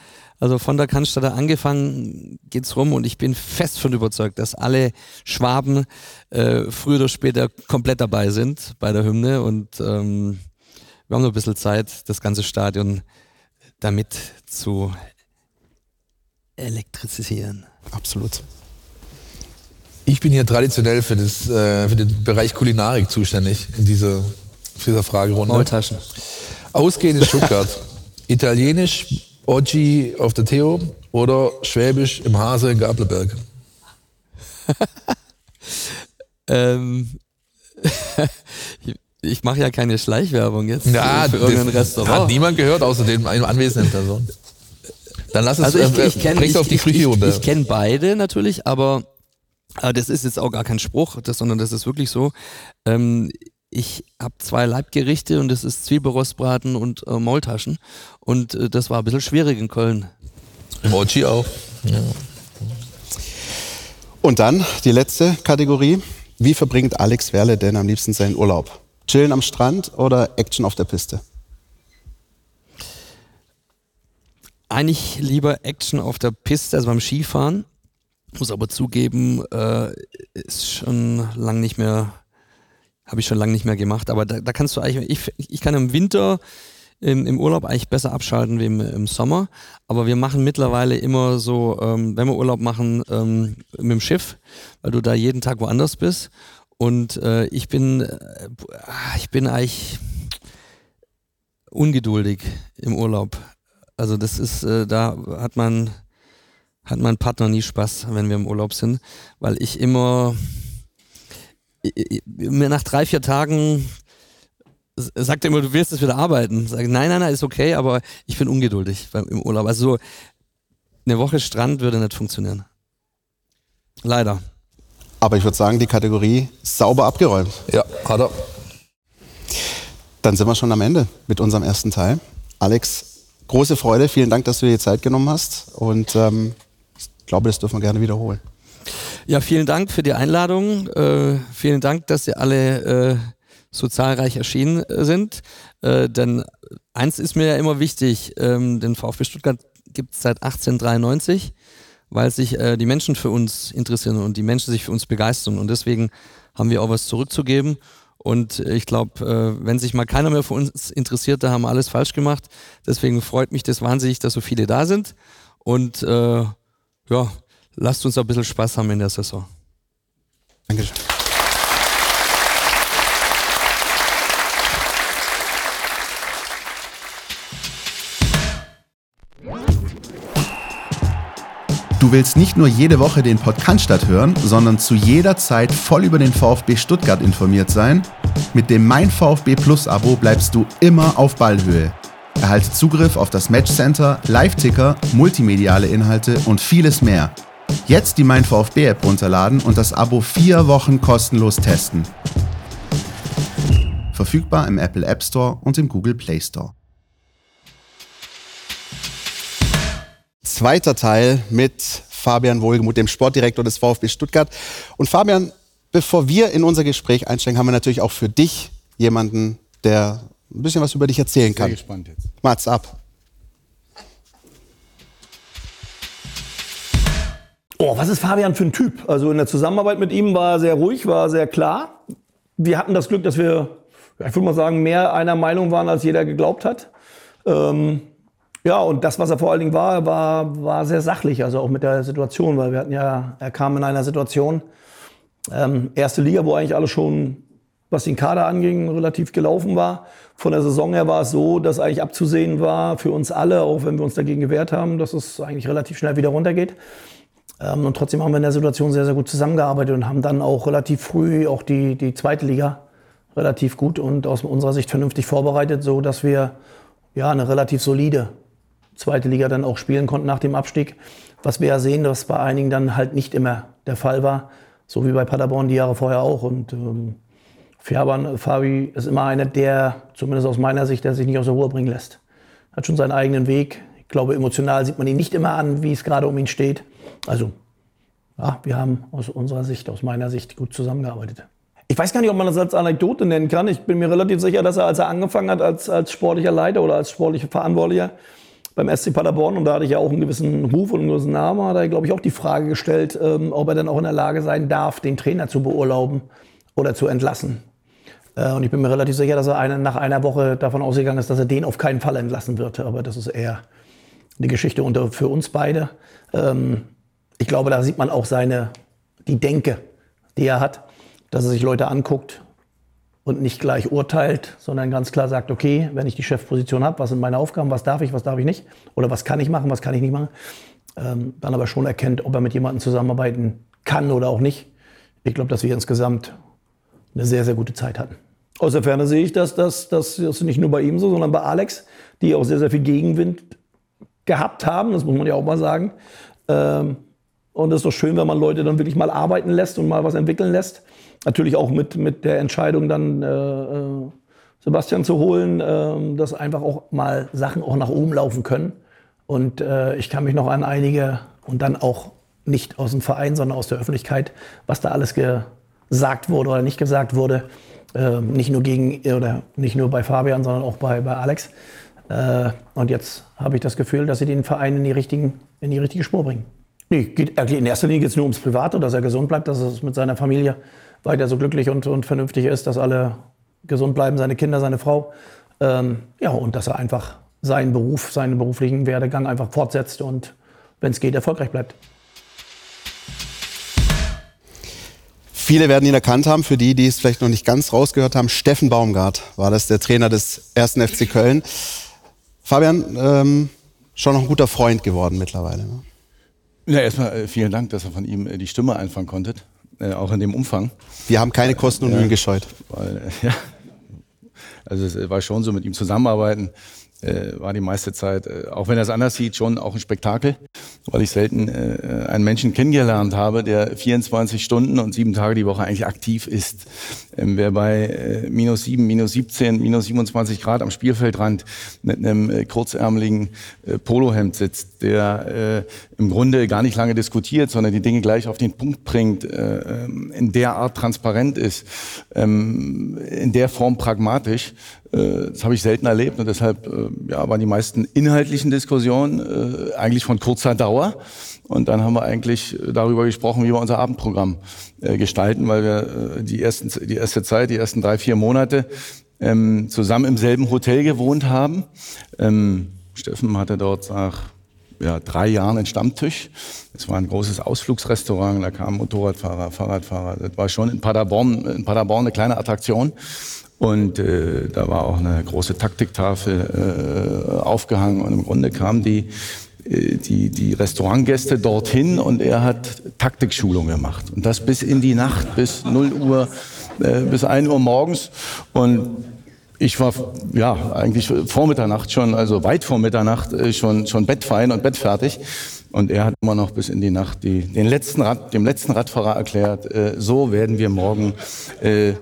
Also von der Cannstatter angefangen geht's rum und ich bin fest von überzeugt, dass alle Schwaben äh, früher oder später komplett dabei sind bei der Hymne und ähm, wir haben noch ein bisschen Zeit, das ganze Stadion damit zu elektrisieren. Absolut. Ich bin hier traditionell für, das, äh, für den Bereich Kulinarik zuständig in dieser, für dieser Fragerunde. Maultaschen. Ausgehend in Stuttgart. Italienisch, Oggi auf der Theo oder Schwäbisch im Hase in Gabelberg. Ähm, ich- ich mache ja keine Schleichwerbung jetzt Ja, für irgendein Restaurant. hat niemand gehört, außer den anwesenden Person. Dann lass es, Also ich, äh, ich kenne bring's ich, auf die ich, Küche ich, runter. ich kenn beide natürlich, aber äh, das ist jetzt auch gar kein Spruch, das, sondern das ist wirklich so. Ähm, ich habe zwei Leibgerichte und das ist Zwiebelrostbraten und äh, Maultaschen. Und äh, das war ein bisschen schwierig in Köln. Im Ochi auch. Ja. Und dann die letzte Kategorie. Wie verbringt Alex Werle denn am liebsten seinen Urlaub? Chillen am Strand oder Action auf der Piste? Eigentlich lieber Action auf der Piste, also beim Skifahren. Muss aber zugeben, äh, ist schon lang nicht mehr, habe ich schon lange nicht mehr gemacht. Aber da, da kannst du eigentlich, ich, ich kann im Winter im, im Urlaub eigentlich besser abschalten wie im, im Sommer. Aber wir machen mittlerweile immer so, ähm, wenn wir Urlaub machen, ähm, mit dem Schiff, weil du da jeden Tag woanders bist. Und äh, ich bin, äh, ich bin eigentlich ungeduldig im Urlaub. Also das ist, äh, da hat man, hat mein Partner nie Spaß, wenn wir im Urlaub sind, weil ich immer, mir nach drei, vier Tagen sagt er immer, du wirst es wieder arbeiten. Sag, nein, nein, nein, ist okay, aber ich bin ungeduldig beim, im Urlaub. Also so eine Woche Strand würde nicht funktionieren. Leider. Aber ich würde sagen, die Kategorie sauber abgeräumt. Ja, hat er. Dann sind wir schon am Ende mit unserem ersten Teil. Alex, große Freude. Vielen Dank, dass du dir die Zeit genommen hast. Und ähm, ich glaube, das dürfen wir gerne wiederholen. Ja, vielen Dank für die Einladung. Äh, vielen Dank, dass ihr alle äh, so zahlreich erschienen äh, sind. Äh, denn eins ist mir ja immer wichtig, ähm, den VfB Stuttgart gibt es seit 1893, weil sich äh, die Menschen für uns interessieren und die Menschen sich für uns begeistern. Und deswegen haben wir auch was zurückzugeben. Und ich glaube, äh, wenn sich mal keiner mehr für uns interessiert, da haben wir alles falsch gemacht. Deswegen freut mich das wahnsinnig, dass so viele da sind. Und ja, lasst uns ein bisschen Spaß haben in der Saison. Dankeschön. Du willst nicht nur jede Woche den Podcast hören, sondern zu jeder Zeit voll über den VfB Stuttgart informiert sein? Mit dem Mein VfB Plus Abo bleibst du immer auf Ballhöhe. Erhalte Zugriff auf das Matchcenter, Live-Ticker, multimediale Inhalte und vieles mehr. Jetzt die Mein VfB App runterladen und das Abo vier Wochen kostenlos testen. Verfügbar im Apple App Store und im Google Play Store. Zweiter Teil mit Fabian Wohlgemuth, dem Sportdirektor des VfB Stuttgart. Und Fabian, bevor wir in unser Gespräch einsteigen, haben wir natürlich auch für dich jemanden, der ein bisschen was über dich erzählen kann. Sehr gespannt jetzt. Mats ab. Oh, was ist Fabian für ein Typ? Also in der Zusammenarbeit mit ihm war er sehr ruhig, war sehr klar. Wir hatten das Glück, dass wir, ich würde mal sagen, mehr einer Meinung waren, als jeder geglaubt hat. Ähm, ja, und das, was er vor allen Dingen war, war, war sehr sachlich, also auch mit der Situation, weil wir hatten ja, er kam in einer Situation, ähm, erste Liga, wo eigentlich alles schon, was den Kader anging, relativ gelaufen war. Von der Saison her war es so, dass eigentlich abzusehen war für uns alle, auch wenn wir uns dagegen gewehrt haben, dass es eigentlich relativ schnell wieder runtergeht. Ähm, und trotzdem haben wir in der Situation sehr, sehr gut zusammengearbeitet und haben dann auch relativ früh auch die, die zweite Liga relativ gut und aus unserer Sicht vernünftig vorbereitet, so dass wir ja eine relativ solide zweite Liga dann auch spielen konnten nach dem Abstieg. Was wir ja sehen, dass bei einigen dann halt nicht immer der Fall war, so wie bei Paderborn die Jahre vorher auch. Und ähm, Fabi ist immer einer, der, zumindest aus meiner Sicht, der sich nicht aus der Ruhe bringen lässt. Hat schon seinen eigenen Weg. Ich glaube, emotional sieht man ihn nicht immer an, wie es gerade um ihn steht. Also, ja, wir haben aus unserer Sicht, aus meiner Sicht gut zusammengearbeitet. Ich weiß gar nicht, ob man das als Anekdote nennen kann. Ich bin mir relativ sicher, dass er, als er angefangen hat als, als sportlicher Leiter oder als sportlicher Verantwortlicher, beim SC Paderborn und da hatte ich ja auch einen gewissen Ruf und einen gewissen Namen, hat er, glaube ich, auch die Frage gestellt, ähm, ob er dann auch in der Lage sein darf, den Trainer zu beurlauben oder zu entlassen. Äh, und ich bin mir relativ sicher, dass er eine, nach einer Woche davon ausgegangen ist, dass er den auf keinen Fall entlassen wird. Aber das ist eher eine Geschichte unter, für uns beide. Ähm, ich glaube, da sieht man auch seine, die Denke, die er hat, dass er sich Leute anguckt, und nicht gleich urteilt, sondern ganz klar sagt, okay, wenn ich die Chefposition habe, was sind meine Aufgaben, was darf ich, was darf ich nicht oder was kann ich machen, was kann ich nicht machen, ähm, dann aber schon erkennt, ob er mit jemandem zusammenarbeiten kann oder auch nicht. Ich glaube, dass wir insgesamt eine sehr, sehr gute Zeit hatten. Aus der Ferne sehe ich, dass das, das ist nicht nur bei ihm so, sondern bei Alex, die auch sehr, sehr viel Gegenwind gehabt haben, das muss man ja auch mal sagen. Ähm, Und es ist doch schön, wenn man Leute dann wirklich mal arbeiten lässt und mal was entwickeln lässt. Natürlich auch mit, mit der Entscheidung dann äh, äh Sebastian zu holen, äh, dass einfach auch mal Sachen auch nach oben laufen können. Und äh, ich kann mich noch an einige und dann auch nicht aus dem Verein, sondern aus der Öffentlichkeit, was da alles gesagt wurde oder nicht gesagt wurde. Äh, nicht nur gegen oder nicht nur bei Fabian, sondern auch bei, bei Alex. Äh, und jetzt habe ich das Gefühl, dass sie den Verein in die, richtigen, in die richtige Spur bringen. Nee, geht, in erster Linie geht es nur ums Private, dass er gesund bleibt, dass es mit seiner Familie weiter so glücklich und, und vernünftig ist, dass alle gesund bleiben, seine Kinder, seine Frau. Ähm, ja, und dass er einfach seinen Beruf, seinen beruflichen Werdegang einfach fortsetzt und, wenn es geht, erfolgreich bleibt. Viele werden ihn erkannt haben, für die, die es vielleicht noch nicht ganz rausgehört haben. Steffen Baumgart war das, der Trainer des ersten FC Köln. Fabian, ähm, schon noch ein guter Freund geworden mittlerweile. Ne? Ja, erstmal äh, vielen Dank, dass ihr von ihm äh, die Stimme einfangen konntet, äh, auch in dem Umfang. Wir haben keine Kosten und Mühen gescheut. Weil, ja, also es war schon so mit ihm zusammenarbeiten äh, war die meiste Zeit, äh, auch wenn er es anders sieht, schon auch ein Spektakel, weil ich selten äh, einen Menschen kennengelernt habe, der 24 Stunden und sieben Tage die Woche eigentlich aktiv ist. Ähm, wer bei äh, minus sieben, minus 17, minus 27 Grad am Spielfeldrand mit einem äh, kurzärmeligen äh, Polohemd sitzt, der äh, im Grunde gar nicht lange diskutiert, sondern die Dinge gleich auf den Punkt bringt, äh, ähm, in der Art transparent ist, ähm, in der Form pragmatisch, äh, das habe ich selten erlebt und deshalb äh, ja, waren die meisten inhaltlichen Diskussionen äh, eigentlich von kurzer Dauer. Und dann haben wir eigentlich darüber gesprochen, wie wir unser Abendprogramm gestalten, weil wir die, ersten, die erste Zeit, die ersten drei, vier Monate ähm, zusammen im selben Hotel gewohnt haben. Ähm, Steffen hatte dort nach ja, drei Jahren einen Stammtisch. Es war ein großes Ausflugsrestaurant, da kamen Motorradfahrer, Fahrradfahrer. Das war schon in Paderborn, in Paderborn eine kleine Attraktion. Und äh, da war auch eine große Taktiktafel äh, aufgehangen und im Grunde kamen die, äh, die, die Restaurantgäste dorthin und er hat Taktikschulung gemacht. Und das bis in die Nacht, bis 0 Uhr, äh, bis 1 Uhr morgens. Und ich war ja eigentlich vor Mitternacht schon, also weit vor Mitternacht äh, schon, schon bettfein und bettfertig. Und er hat immer noch bis in die Nacht die, den letzten Rad, dem letzten Radfahrer erklärt, äh, so werden wir morgen äh,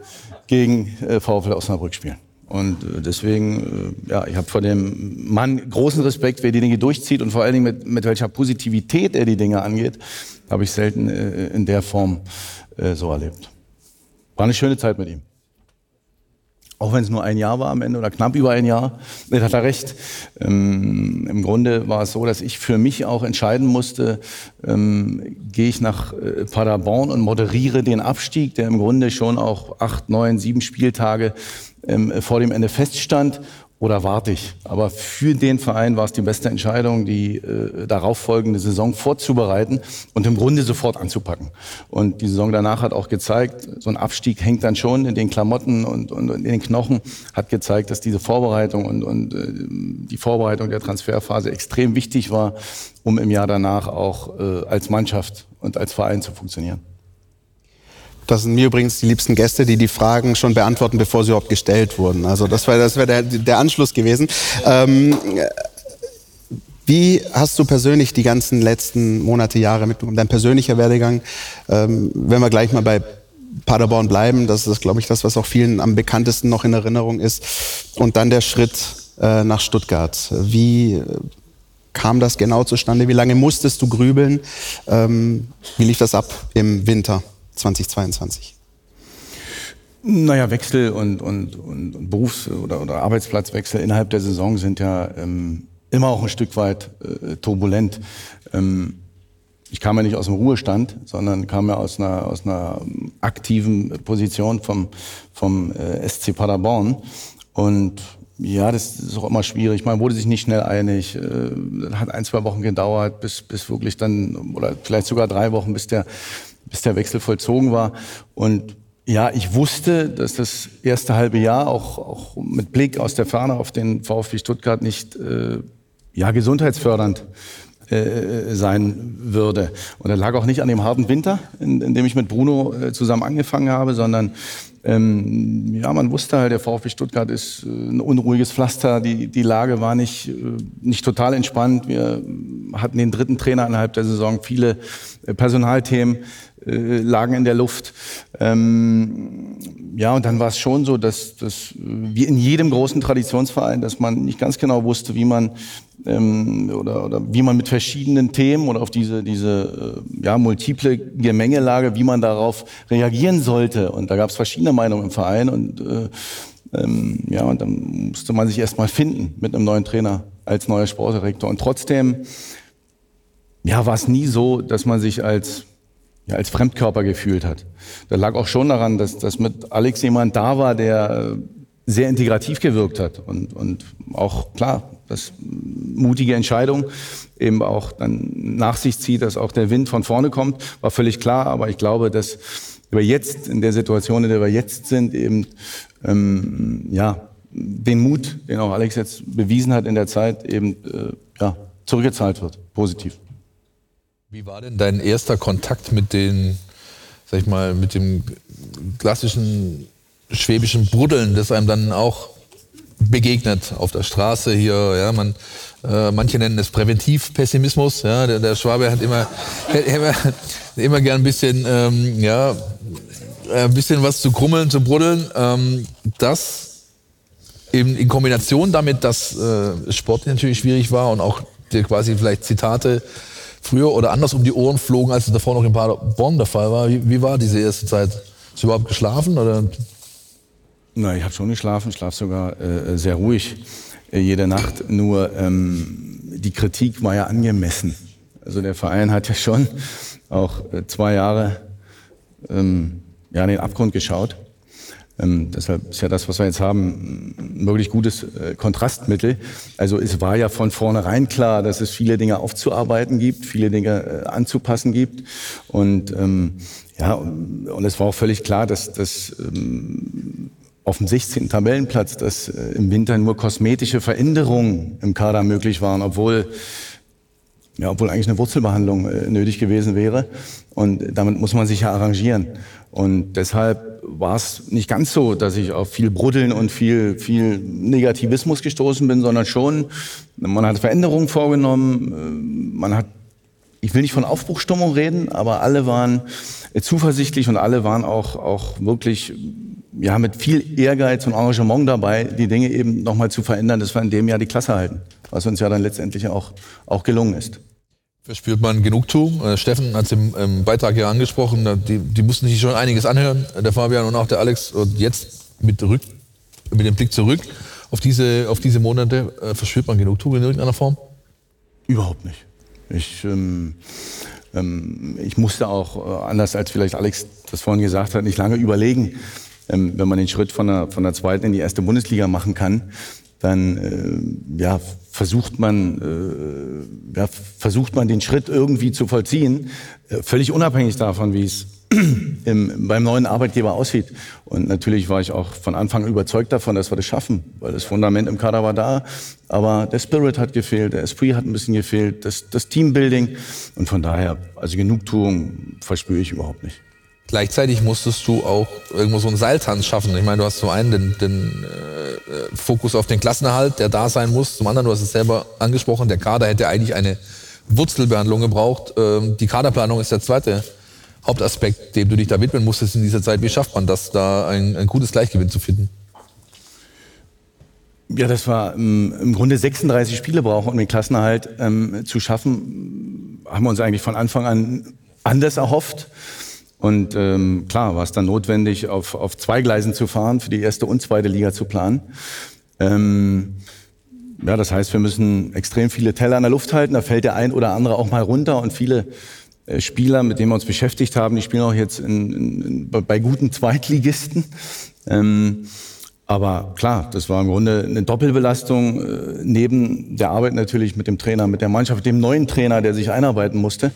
gegen äh, VfL Osnabrück spielen. Und äh, deswegen, äh, ja, ich habe vor dem Mann großen Respekt, wer die Dinge durchzieht und vor allen Dingen mit, mit welcher Positivität er die Dinge angeht, habe ich selten äh, in der Form so erlebt. War eine schöne Zeit mit ihm auch wenn es nur ein Jahr war am Ende oder knapp über ein Jahr, das hat er recht. Ähm, Im Grunde war es so, dass ich für mich auch entscheiden musste, ähm, gehe ich nach Paderborn und moderiere den Abstieg, der im Grunde schon auch acht, neun, sieben Spieltage ähm, vor dem Ende feststand, oder warte ich? Aber für den Verein war es die beste Entscheidung, die äh, darauffolgende Saison vorzubereiten und im Grunde sofort anzupacken. Und die Saison danach hat auch gezeigt, so ein Abstieg hängt dann schon in den Klamotten und, und, und in den Knochen, hat gezeigt, dass diese Vorbereitung und, und äh, die Vorbereitung der Transferphase extrem wichtig war, um im Jahr danach auch äh, als Mannschaft und als Verein zu funktionieren. Das sind mir übrigens die liebsten Gäste, die die Fragen schon beantworten, bevor sie überhaupt gestellt wurden. Also das wäre das wär der, der Anschluss gewesen. Ähm, wie hast du persönlich die ganzen letzten Monate, Jahre mitbekommen, dein persönlicher Werdegang? Ähm, wenn wir gleich mal bei Paderborn bleiben, das ist, glaube ich, das, was auch vielen am bekanntesten noch in Erinnerung ist. Und dann der Schritt äh, nach Stuttgart. Wie äh, kam das genau zustande? Wie lange musstest du grübeln? Ähm, wie lief das ab im Winter? 2022? Naja, Wechsel und, und, und Berufs- oder, oder Arbeitsplatzwechsel innerhalb der Saison sind ja ähm, immer auch ein Stück weit äh, turbulent. Ähm, ich kam ja nicht aus dem Ruhestand, sondern kam ja aus einer, aus einer aktiven Position vom, vom äh, SC Paderborn. Und ja, das ist auch immer schwierig. Man wurde sich nicht schnell einig. Äh, hat ein, zwei Wochen gedauert, bis, bis wirklich dann, oder vielleicht sogar drei Wochen, bis der bis der Wechsel vollzogen war. Und ja, ich wusste, dass das erste halbe Jahr auch, auch mit Blick aus der Ferne auf den VfB Stuttgart nicht äh, ja, gesundheitsfördernd äh, sein würde. Und das lag auch nicht an dem harten Winter, in, in dem ich mit Bruno äh, zusammen angefangen habe, sondern ähm, ja, man wusste halt, der VfB Stuttgart ist äh, ein unruhiges Pflaster. Die, die Lage war nicht, äh, nicht total entspannt. Wir hatten den dritten Trainer innerhalb der Saison. Viele äh, Personalthemen äh, lagen in der Luft. Ähm, ja, und dann war es schon so, dass, dass wie in jedem großen Traditionsverein, dass man nicht ganz genau wusste, wie man ähm, oder, oder wie man mit verschiedenen Themen oder auf diese, diese äh, ja, multiple Gemengelage, wie man darauf reagieren sollte. Und da gab es verschiedene Meinungen im Verein und äh, ähm, ja, und dann musste man sich erstmal finden mit einem neuen Trainer als neuer Sportdirektor. Und trotzdem, ja, war es nie so, dass man sich als ja, als Fremdkörper gefühlt hat. Das lag auch schon daran, dass, dass mit Alex jemand da war, der äh, sehr integrativ gewirkt hat und, und auch klar, das mutige Entscheidung eben auch dann nach sich zieht, dass auch der Wind von vorne kommt, war völlig klar. Aber ich glaube, dass wir jetzt in der Situation, in der wir jetzt sind, eben ähm, ja den Mut, den auch Alex jetzt bewiesen hat in der Zeit, eben äh, ja zurückgezahlt wird, positiv. Wie war denn dein erster Kontakt mit den, sag ich mal, mit dem klassischen schwäbischen Bruddeln, das einem dann auch begegnet auf der Straße hier, ja, man, äh, manche nennen es Präventivpessimismus, ja, der, der Schwabe hat immer, immer, immer gern ein bisschen, ähm, ja, ein bisschen was zu krummeln, zu bruddeln, ähm, das eben in Kombination damit, dass äh, Sport natürlich schwierig war und auch dir quasi vielleicht Zitate früher oder anders um die Ohren flogen, als es davor noch in Paderborn der Fall war. Wie, wie war diese erste Zeit? Hast du überhaupt geschlafen oder? Na, ich habe schon geschlafen, schlaf sogar äh, sehr ruhig äh, jede Nacht. Nur ähm, die Kritik war ja angemessen. Also der Verein hat ja schon auch äh, zwei Jahre ähm, ja, in den Abgrund geschaut. Ähm, deshalb ist ja das, was wir jetzt haben, ein wirklich gutes äh, Kontrastmittel. Also es war ja von vornherein klar, dass es viele Dinge aufzuarbeiten gibt, viele Dinge äh, anzupassen gibt. Und ähm, ja, und es war auch völlig klar, dass, dass ähm, auf dem 16. Tabellenplatz, dass äh, im Winter nur kosmetische Veränderungen im Kader möglich waren, obwohl ja, obwohl eigentlich eine Wurzelbehandlung äh, nötig gewesen wäre. Und damit muss man sich ja arrangieren. Und deshalb war es nicht ganz so, dass ich auf viel Bruddeln und viel, viel Negativismus gestoßen bin, sondern schon, man hat Veränderungen vorgenommen, äh, man hat, ich will nicht von Aufbruchstimmung reden, aber alle waren zuversichtlich und alle waren auch, auch wirklich ja, mit viel Ehrgeiz und Engagement dabei, die Dinge eben nochmal zu verändern, dass wir in dem Jahr die Klasse halten, was uns ja dann letztendlich auch, auch gelungen ist. Verspürt man Genugtuung? Äh, Steffen hat es im, im, Beitrag ja angesprochen, die, die mussten sich schon einiges anhören, der Fabian und auch der Alex. Und jetzt mit, rück, mit dem Blick zurück auf diese, auf diese Monate, äh, verspürt man Genugtuung in irgendeiner Form? Überhaupt nicht. Ich, ähm, ähm, ich musste auch, äh, anders als vielleicht Alex das vorhin gesagt hat, nicht lange überlegen, ähm, wenn man den Schritt von der, von der zweiten in die erste Bundesliga machen kann, dann äh, ja, versucht man äh, ja, versucht man den Schritt irgendwie zu vollziehen, äh, völlig unabhängig davon, wie es im, beim neuen Arbeitgeber aussieht. Und natürlich war ich auch von Anfang an überzeugt davon, dass wir das schaffen, weil das Fundament im Kader war da, aber der Spirit hat gefehlt, der Esprit hat ein bisschen gefehlt, das, das Teambuilding und von daher, also Genugtuung verspüre ich überhaupt nicht. Gleichzeitig musstest du auch irgendwo so einen Seiltanz schaffen. Ich meine, du hast zum einen den, den äh, Fokus auf den Klassenerhalt, der da sein muss. Zum anderen, du hast es selber angesprochen, der Kader hätte eigentlich eine Wurzelbehandlung gebraucht. Ähm, die Kaderplanung ist der zweite Hauptaspekt, dem du dich da widmen musstest in dieser Zeit. Wie schafft man das, da ein, ein gutes Gleichgewicht zu finden? Ja, das war ähm, im Grunde 36 Spiele brauchen, um den Klassenerhalt ähm, zu schaffen. Haben wir uns eigentlich von Anfang an anders erhofft. Und ähm, klar war es dann notwendig, auf, auf zwei Gleisen zu fahren, für die erste und zweite Liga zu planen. Ähm, ja, das heißt, wir müssen extrem viele Teller in der Luft halten. Da fällt der ein oder andere auch mal runter. Und viele äh, Spieler, mit denen wir uns beschäftigt haben, die spielen auch jetzt in, in, bei guten Zweitligisten. Ähm, aber klar, das war im Grunde eine Doppelbelastung äh, neben der Arbeit natürlich mit dem Trainer, mit der Mannschaft, dem neuen Trainer, der sich einarbeiten musste.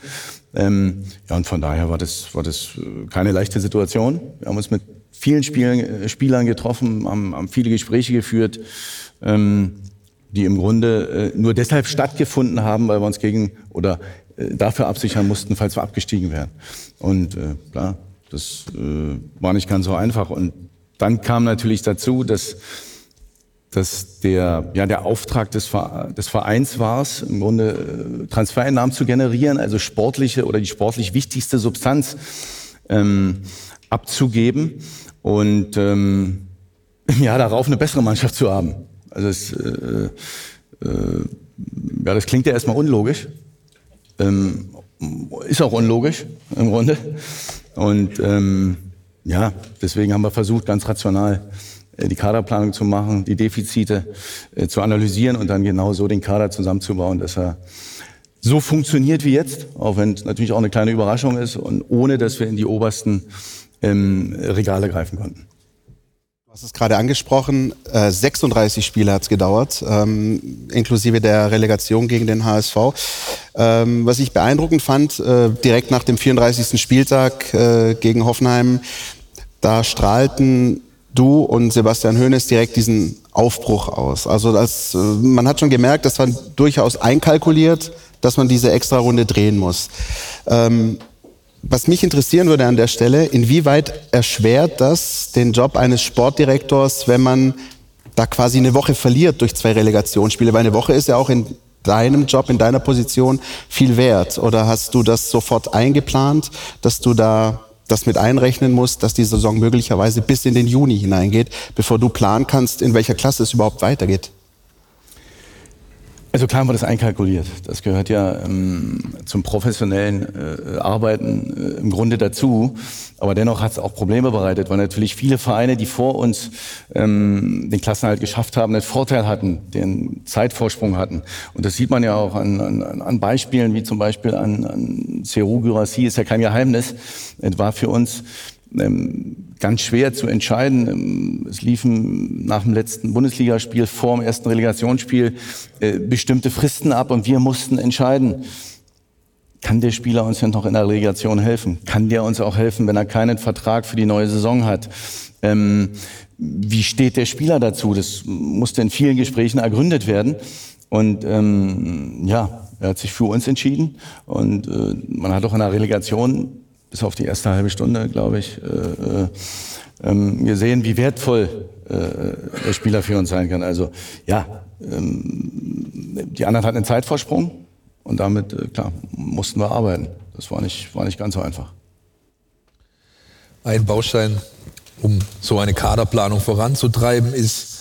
Ähm, ja, und von daher war das, war das äh, keine leichte Situation. Wir haben uns mit vielen Spielen, äh, Spielern getroffen, haben, haben viele Gespräche geführt. Ähm, die im Grunde äh, nur deshalb stattgefunden haben, weil wir uns gegen oder äh, dafür absichern mussten, falls wir abgestiegen wären. Und äh, klar, das äh, war nicht ganz so einfach. Und dann kam natürlich dazu, dass, dass der, ja, der Auftrag des, des Vereins war es, im Grunde äh, Transfereinnahmen zu generieren, also sportliche oder die sportlich wichtigste Substanz ähm, abzugeben und ähm, ja, darauf eine bessere Mannschaft zu haben. Also es, äh, äh, ja, das klingt ja erstmal unlogisch. Ähm, ist auch unlogisch im Grunde. Und ähm, ja, deswegen haben wir versucht, ganz rational die Kaderplanung zu machen, die Defizite äh, zu analysieren und dann genau so den Kader zusammenzubauen, dass er so funktioniert wie jetzt, auch wenn es natürlich auch eine kleine Überraschung ist und ohne, dass wir in die obersten ähm, Regale greifen konnten. Du hast es gerade angesprochen, äh, 36 Spiele hat es gedauert, ähm, inklusive der Relegation gegen den HSV. Ähm, was ich beeindruckend fand, äh, direkt nach dem 34. Spieltag äh, gegen Hoffenheim, da strahlten du und Sebastian Hoeneß direkt diesen Aufbruch aus. Also das, äh, man hat schon gemerkt, das war durchaus einkalkuliert, dass man diese extra Runde drehen muss. Ähm, was mich interessieren würde an der Stelle, inwieweit erschwert das den Job eines Sportdirektors, wenn man da quasi eine Woche verliert durch zwei Relegationsspiele? Weil eine Woche ist ja auch in deinem Job, in deiner Position viel wert. Oder hast du das sofort eingeplant, dass du da das mit einrechnen musst, dass die Saison möglicherweise bis in den Juni hineingeht, bevor du planen kannst, in welcher Klasse es überhaupt weitergeht? Also klar haben wir das einkalkuliert. Das gehört ja ähm, zum professionellen äh, Arbeiten äh, im Grunde dazu. Aber dennoch hat es auch Probleme bereitet, weil natürlich viele Vereine, die vor uns ähm, den Klassenhalt geschafft haben, einen Vorteil hatten, den Zeitvorsprung hatten. Und das sieht man ja auch an, an, an Beispielen, wie zum Beispiel an, an Seru Gyrassi, ist ja kein Geheimnis. War für uns ganz schwer zu entscheiden. Ähm, es liefen nach dem letzten Bundesligaspiel vor dem ersten Relegationsspiel äh, bestimmte Fristen ab und wir mussten entscheiden. Kann der Spieler uns denn noch in der Relegation helfen? Kann der uns auch helfen, wenn er keinen Vertrag für die neue Saison hat? Ähm, wie steht der Spieler dazu? Das musste in vielen Gesprächen ergründet werden. Und ähm, ja, er hat sich für uns entschieden. Und äh, man hat auch in der Relegation bis auf die erste halbe Stunde, glaube ich, äh, äh, ähm, gesehen, wie wertvoll äh, der Spieler für uns sein kann. Also ja, ähm, die anderen hatten einen Zeitvorsprung und damit, äh, klar, mussten wir arbeiten. Das war nicht, war nicht ganz so einfach. Ein Baustein, um so eine Kaderplanung voranzutreiben, ist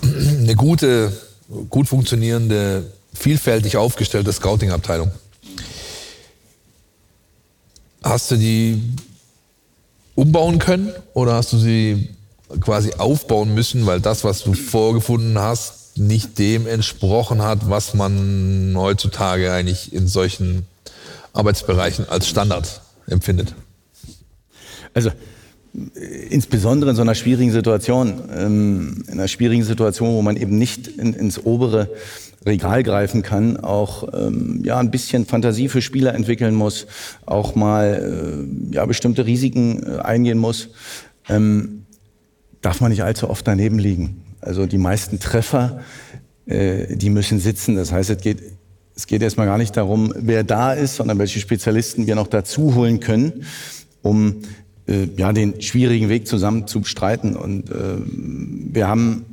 eine gute, gut funktionierende, vielfältig aufgestellte Scouting-Abteilung. Hast du die umbauen können oder hast du sie quasi aufbauen müssen, weil das, was du vorgefunden hast, nicht dem entsprochen hat, was man heutzutage eigentlich in solchen Arbeitsbereichen als Standard empfindet? Also insbesondere in so einer schwierigen Situation, ähm, in einer schwierigen Situation, wo man eben nicht in, ins obere Regal greifen kann, auch ähm, ja ein bisschen Fantasie für Spieler entwickeln muss, auch mal äh, ja bestimmte Risiken äh, eingehen muss, ähm, darf man nicht allzu oft daneben liegen. Also die meisten Treffer, äh, die müssen sitzen. Das heißt, es geht es geht erstmal gar nicht darum, wer da ist, sondern welche Spezialisten wir noch dazu holen können, um äh, ja den schwierigen Weg zusammen zu bestreiten. Und äh, wir haben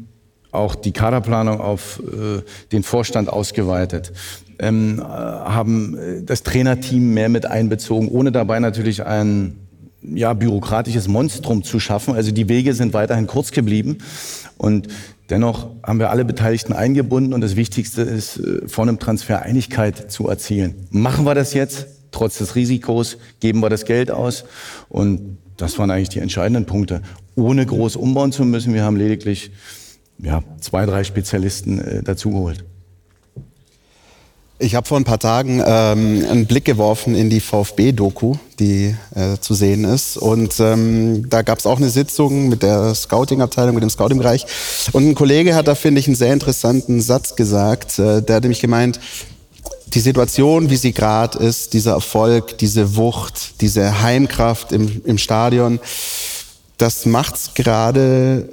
auch die Kaderplanung auf äh, den Vorstand ausgeweitet, ähm, haben äh, das Trainerteam mehr mit einbezogen, ohne dabei natürlich ein ja, bürokratisches Monstrum zu schaffen. Also die Wege sind weiterhin kurz geblieben und dennoch haben wir alle Beteiligten eingebunden und das Wichtigste ist, äh, vor einem Transfer Einigkeit zu erzielen. Machen wir das jetzt, trotz des Risikos, geben wir das Geld aus und das waren eigentlich die entscheidenden Punkte. Ohne groß umbauen zu müssen, wir haben lediglich ja, zwei, drei Spezialisten äh, dazugeholt. Ich habe vor ein paar Tagen ähm, einen Blick geworfen in die VfB-Doku, die äh, zu sehen ist. Und ähm, da gab es auch eine Sitzung mit der Scouting-Abteilung, mit dem Scouting-Bereich. Und ein Kollege hat da, finde ich, einen sehr interessanten Satz gesagt. Äh, der hat nämlich gemeint, die Situation, wie sie gerade ist, dieser Erfolg, diese Wucht, diese Heimkraft im, im Stadion, das macht's gerade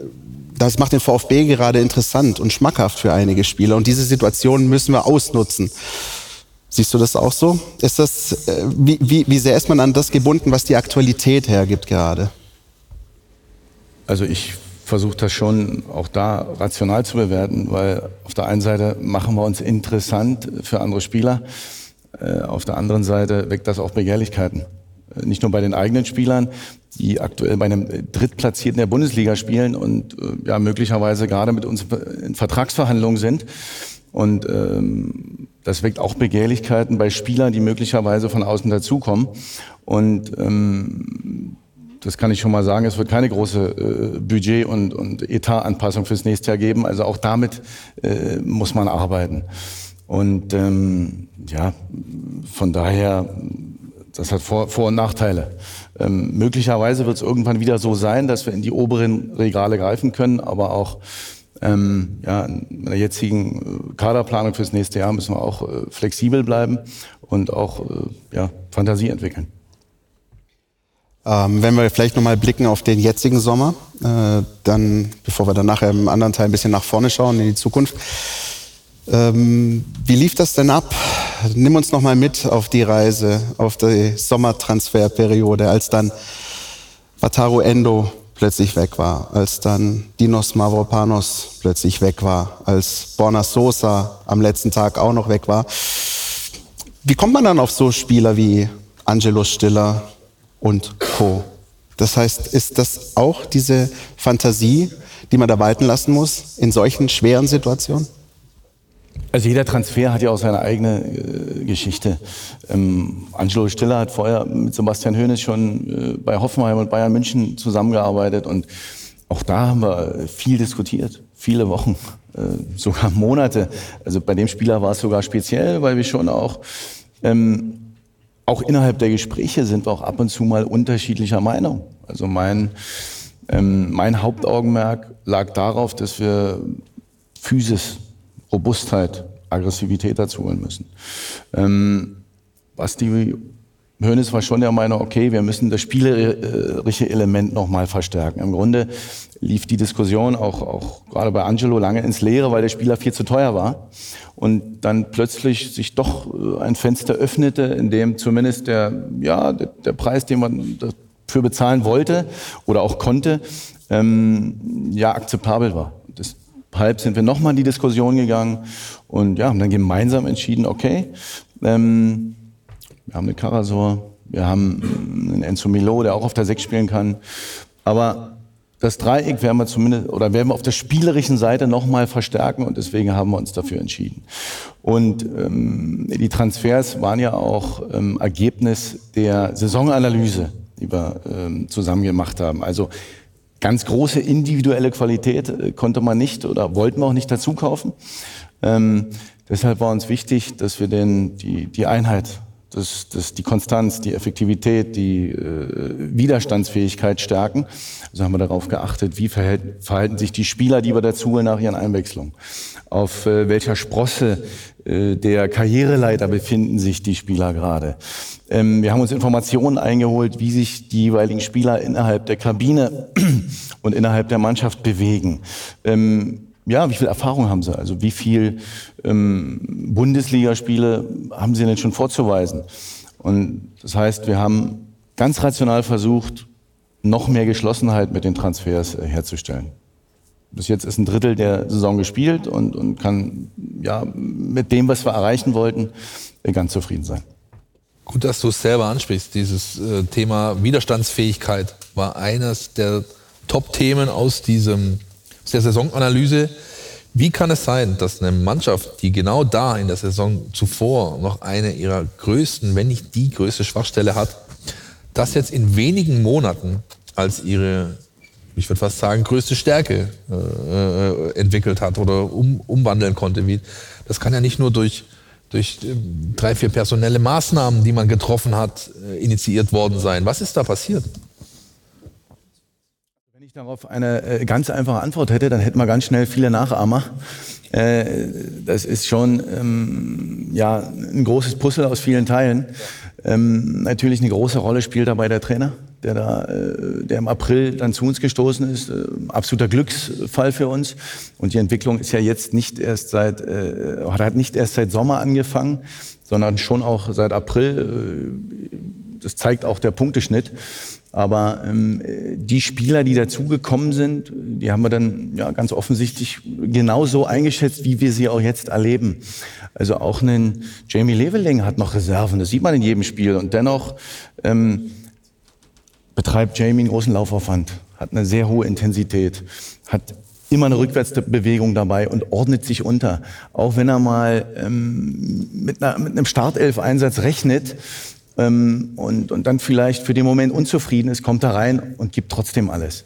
das macht den VfB gerade interessant und schmackhaft für einige Spieler. Und diese Situation müssen wir ausnutzen. Siehst du das auch so? Ist das, äh, wie, wie, wie sehr ist man an das gebunden, was die Aktualität hergibt gerade? Also ich versuche das schon auch da rational zu bewerten, weil auf der einen Seite machen wir uns interessant für andere Spieler, äh, auf der anderen Seite weckt das auch Begehrlichkeiten. Nicht nur bei den eigenen Spielern, die aktuell bei einem Drittplatzierten der Bundesliga spielen und äh, ja möglicherweise gerade mit uns in Vertragsverhandlungen sind. Und ähm, das weckt auch Begehrlichkeiten bei Spielern, die möglicherweise von außen dazukommen. Und ähm, das kann ich schon mal sagen, es wird keine große äh, Budget- und, und Etatanpassung fürs nächste Jahr geben. Also auch damit äh, muss man arbeiten. Und ähm, ja, von daher, das hat Vor-, Vor und Nachteile. Ähm, möglicherweise wird es irgendwann wieder so sein, dass wir in die oberen Regale greifen können, aber auch ähm, ja, in der jetzigen äh, Kaderplanung fürs nächste Jahr müssen wir auch äh, flexibel bleiben und auch äh, ja, Fantasie entwickeln. Ähm, wenn wir vielleicht nochmal blicken auf den jetzigen Sommer, äh, dann, bevor wir dann nachher im anderen Teil ein bisschen nach vorne schauen in die Zukunft. Ähm, wie lief das denn ab? Nimm uns nochmal mit auf die Reise, auf die Sommertransferperiode, als dann Wataru Endo plötzlich weg war, als dann Dinos Mavropanos plötzlich weg war, als Borna Sosa am letzten Tag auch noch weg war. Wie kommt man dann auf so Spieler wie Angelo Stiller, und Co. Das heißt, ist das auch diese Fantasie, die man da walten lassen muss in solchen schweren Situationen? Also jeder Transfer hat ja auch seine eigene äh, Geschichte. Ähm, Angelo Stiller hat vorher mit Sebastian Hoeneß schon äh, bei Hoffenheim und Bayern München zusammengearbeitet und auch da haben wir viel diskutiert, viele Wochen, äh, sogar Monate. Also bei dem Spieler war es sogar speziell, weil wir schon auch ähm, auch innerhalb der Gespräche sind wir auch ab und zu mal unterschiedlicher Meinung. Also mein, ähm, mein Hauptaugenmerk lag darauf, dass wir Physis, Robustheit, Aggressivität dazu holen müssen. Ähm, was die Hönes war schon der Meinung, okay, wir müssen das spielerische Element nochmal verstärken. Im Grunde lief die Diskussion auch, auch gerade bei Angelo lange ins Leere, weil der Spieler viel zu teuer war. Und dann plötzlich sich doch äh, ein Fenster öffnete, in dem zumindest der, ja, der, der Preis, den man dafür bezahlen wollte oder auch konnte, ähm, ja, akzeptabel war. Deshalb sind wir nochmal in die Diskussion gegangen und ja, haben dann gemeinsam entschieden, okay, ähm, wir haben eine Karasor, wir haben einen Enzo Milo, der auch auf der Sechs spielen kann. Aber das Dreieck werden wir zumindest oder werden wir auf der spielerischen Seite nochmal verstärken und deswegen haben wir uns dafür entschieden. Und ähm, die Transfers waren ja auch ähm, Ergebnis der Saisonanalyse, die wir ähm, zusammen gemacht haben. Also ganz große individuelle Qualität äh, konnte man nicht oder wollten wir auch nicht dazu kaufen. Ähm, deshalb war uns wichtig, dass wir den, die, die Einheit das, das, die Konstanz, die Effektivität, die äh, Widerstandsfähigkeit stärken. Also haben wir darauf geachtet, wie verhalten, sich die Spieler, die wir dazu nach ihren Einwechslungen. Auf äh, welcher Sprosse der Karriereleiter befinden sich die Spieler gerade. Ähm, wir haben uns Informationen eingeholt, wie sich die jeweiligen Spieler innerhalb der Kabine und innerhalb der Mannschaft bewegen. Ähm, ja, wie viel Erfahrung haben sie? Also wie viel ähm, Bundesligaspiele haben sie denn schon vorzuweisen? Und das heißt, wir haben ganz rational versucht, noch mehr Geschlossenheit mit den Transfers äh, herzustellen. Bis jetzt ist ein Drittel der Saison gespielt und, und kann ja mit dem, was wir erreichen wollten, ganz zufrieden sein. Gut, dass du es selber ansprichst. Dieses äh, Thema Widerstandsfähigkeit war eines der Top-Themen aus aus der Saisonanalyse. Wie kann es sein, dass eine Mannschaft, die genau da in der Saison zuvor noch eine ihrer größten, wenn nicht die größte Schwachstelle hat, das jetzt in wenigen Monaten als ihre, ich würde fast sagen, größte Stärke äh, äh, entwickelt hat oder um, umwandeln konnte? Wie, das kann ja nicht nur durch, durch äh, drei, vier personelle Maßnahmen, die man getroffen hat, äh, initiiert worden sein. Was ist da passiert? ich darauf eine ganz einfache Antwort hätte, dann hätten wir ganz schnell viele Nachahmer. Das ist schon ähm, ja, ein großes Puzzle aus vielen Teilen. Ähm, natürlich eine große Rolle spielt dabei der Trainer, der da, äh, der im April dann zu uns gestoßen ist. Äh, absoluter Glücksfall für uns. Und die Entwicklung ist ja jetzt nicht erst seit, äh, hat nicht erst seit Sommer angefangen, sondern schon auch seit April. Äh, das zeigt auch der Punkteschnitt. Aber ähm, die Spieler, die dazugekommen sind, die haben wir dann ja, ganz offensichtlich genauso eingeschätzt, wie wir sie auch jetzt erleben. Also auch ein Jamie Leveling hat noch Reserven, das sieht man in jedem Spiel. Und dennoch ähm, betreibt Jamie einen großen Laufaufwand, hat eine sehr hohe Intensität, hat immer eine Rückwärtsbewegung dabei und ordnet sich unter. Auch wenn er mal ähm, mit, einer, mit einem Startelf-Einsatz rechnet, ähm, und, und dann vielleicht für den Moment unzufrieden ist, kommt er rein und gibt trotzdem alles.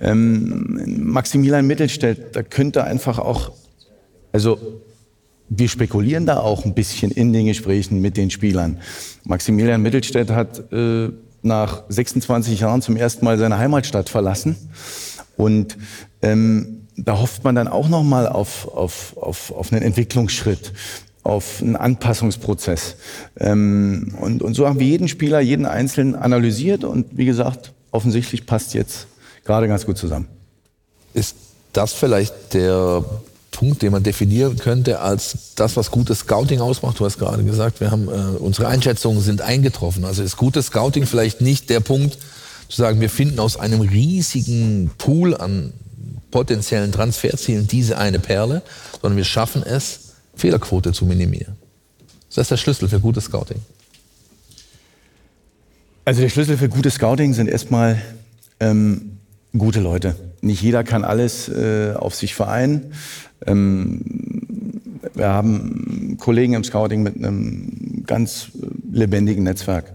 Ähm, Maximilian Mittelstädt, da könnte einfach auch, also wir spekulieren da auch ein bisschen in den Gesprächen mit den Spielern. Maximilian Mittelstädt hat äh, nach 26 Jahren zum ersten Mal seine Heimatstadt verlassen und ähm, da hofft man dann auch noch mal auf, auf, auf, auf einen Entwicklungsschritt auf einen Anpassungsprozess. Ähm, und, und so haben wir jeden Spieler, jeden Einzelnen analysiert und wie gesagt, offensichtlich passt jetzt gerade ganz gut zusammen. Ist das vielleicht der Punkt, den man definieren könnte als das, was gutes Scouting ausmacht? Du hast gerade gesagt, wir haben äh, unsere Einschätzungen sind eingetroffen. Also ist gutes Scouting vielleicht nicht der Punkt, zu sagen, wir finden aus einem riesigen Pool an potenziellen Transferzielen diese eine Perle, sondern wir schaffen es, Fehlerquote zu minimieren. Das ist der Schlüssel für gutes Scouting. Also der Schlüssel für gutes Scouting sind erstmal ähm, gute Leute. Nicht jeder kann alles äh, auf sich vereinen. Ähm, wir haben Kollegen im Scouting mit einem ganz lebendigen Netzwerk.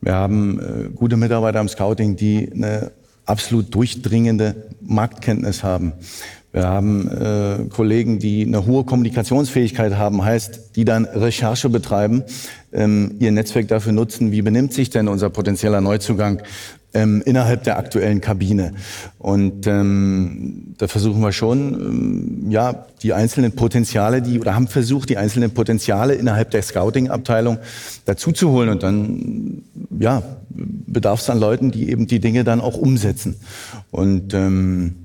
Wir haben äh, gute Mitarbeiter im Scouting, die eine absolut durchdringende Marktkenntnis haben. Wir haben äh, Kollegen, die eine hohe Kommunikationsfähigkeit haben, heißt, die dann Recherche betreiben, ähm, ihr Netzwerk dafür nutzen, wie benimmt sich denn unser potenzieller Neuzugang ähm, innerhalb der aktuellen Kabine. Und ähm, da versuchen wir schon, ähm, ja, die einzelnen Potenziale, die oder haben versucht, die einzelnen Potenziale innerhalb der Scouting-Abteilung dazu zu holen. Und dann, ja, bedarf es an Leuten, die eben die Dinge dann auch umsetzen. Und ähm,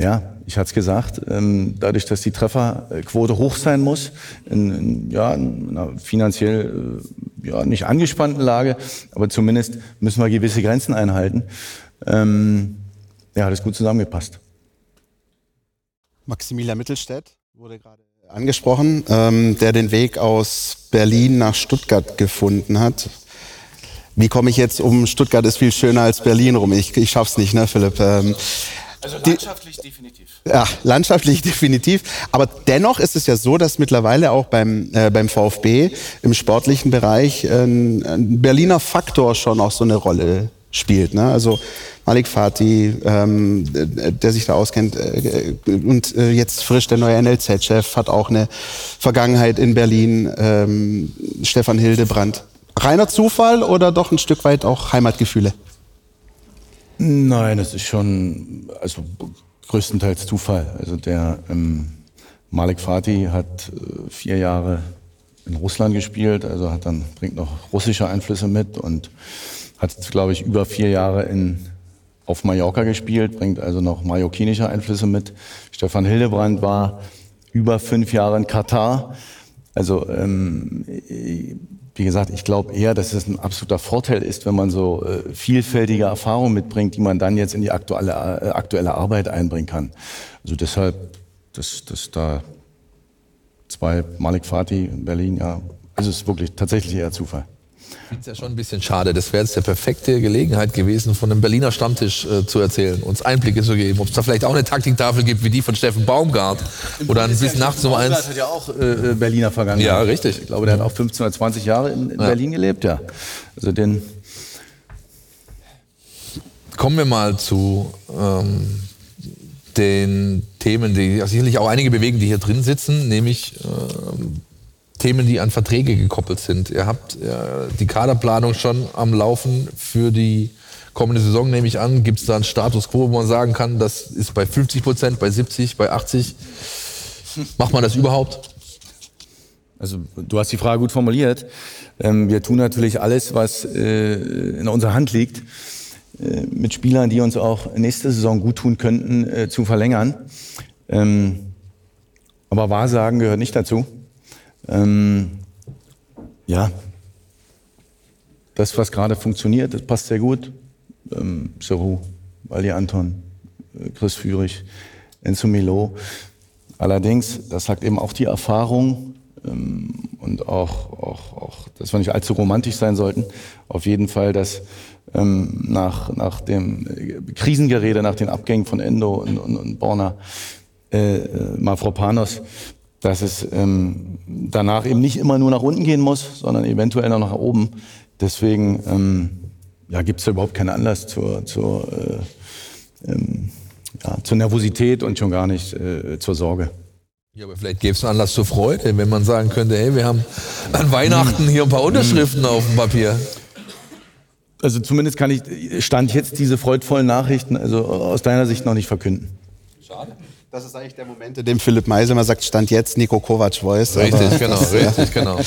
ja, ich hatte es gesagt, ähm, dadurch, dass die Trefferquote hoch sein muss, in, in, ja, in einer finanziell äh, ja, nicht angespannten Lage, aber zumindest müssen wir gewisse Grenzen einhalten, ähm, ja, hat es gut zusammengepasst. Maximilian Mittelstädt wurde gerade angesprochen, ähm, der den Weg aus Berlin nach Stuttgart gefunden hat. Wie komme ich jetzt um Stuttgart ist viel schöner als Berlin rum? Ich, ich schaff's nicht, ne, Philipp? Ähm, also landschaftlich die, definitiv. Ja, landschaftlich definitiv. Aber dennoch ist es ja so, dass mittlerweile auch beim, äh, beim VfB im sportlichen Bereich äh, ein Berliner Faktor schon auch so eine Rolle spielt. Ne? Also Malik Fatih, ähm, der sich da auskennt, äh, und äh, jetzt frisch der neue NLZ-Chef, hat auch eine Vergangenheit in Berlin. Ähm, Stefan Hildebrand. Reiner Zufall oder doch ein Stück weit auch Heimatgefühle? Nein, das ist schon also größtenteils Zufall. Also der ähm, Malik Fatih hat äh, vier Jahre in Russland gespielt, also hat dann bringt noch russische Einflüsse mit und hat, glaube ich, über vier Jahre in auf Mallorca gespielt, bringt also noch mallorquinische Einflüsse mit. Stefan Hildebrand war über fünf Jahre in Katar. Also ähm, wie gesagt, ich glaube eher, dass es ein absoluter Vorteil ist, wenn man so äh, vielfältige Erfahrungen mitbringt, die man dann jetzt in die aktuelle, äh, aktuelle Arbeit einbringen kann. Also deshalb, dass, dass da zwei Malik Fatih in Berlin, ja, also es ist wirklich tatsächlich eher Zufall. Ich finde es ja schon ein bisschen schade. Das wäre jetzt der perfekte Gelegenheit gewesen, von einem Berliner Stammtisch äh, zu erzählen, uns Einblicke zu geben, ob es da vielleicht auch eine Taktiktafel gibt, wie die von Steffen Baumgart. Oder ein bisschen nachts um eins. hat ja auch äh, äh, Berliner Vergangenheit. Ja, richtig. Ich glaube, der hat auch 15 oder 20 Jahre in, in ja. Berlin gelebt, ja. Also den. Kommen wir mal zu ähm, den Themen, die sicherlich auch einige bewegen, die hier drin sitzen, nämlich ähm, Themen, die an Verträge gekoppelt sind. Ihr habt ja, die Kaderplanung schon am Laufen für die kommende Saison, nehme ich an. Gibt es da einen Status quo, wo man sagen kann, das ist bei 50 Prozent, bei 70, bei 80? Macht man das überhaupt? Also du hast die Frage gut formuliert. Ähm, wir tun natürlich alles, was äh, in unserer Hand liegt, äh, mit Spielern, die uns auch nächste Saison gut tun könnten, äh, zu verlängern. Ähm, aber Wahrsagen gehört nicht dazu. Ähm, ja, das, was gerade funktioniert, das passt sehr gut. Ähm, Seru, Wally Anton, äh, Chris Führig, Enzo Milo. Allerdings, das sagt eben auch die Erfahrung ähm, und auch, auch, auch, dass wir nicht allzu romantisch sein sollten. Auf jeden Fall, dass ähm, nach, nach dem Krisengerede, nach den Abgängen von Endo und, und, und Borna, äh, äh Mavropanos, dass es ähm, danach eben nicht immer nur nach unten gehen muss, sondern eventuell noch nach oben. Deswegen ähm, ja, gibt es überhaupt keinen Anlass zur, zur, äh, ähm, ja, zur Nervosität und schon gar nicht äh, zur Sorge. Ja, aber vielleicht gäbe es einen Anlass zur Freude, wenn man sagen könnte, hey, wir haben an Weihnachten hier ein paar Unterschriften auf dem Papier. Also zumindest kann ich, stand jetzt diese freudvollen Nachrichten also aus deiner Sicht noch nicht verkünden. Schade. Das ist eigentlich der Moment, in dem Philipp Meisel mal sagt, stand jetzt Nico Kovac Voice. Richtig, genau, richtig, genau.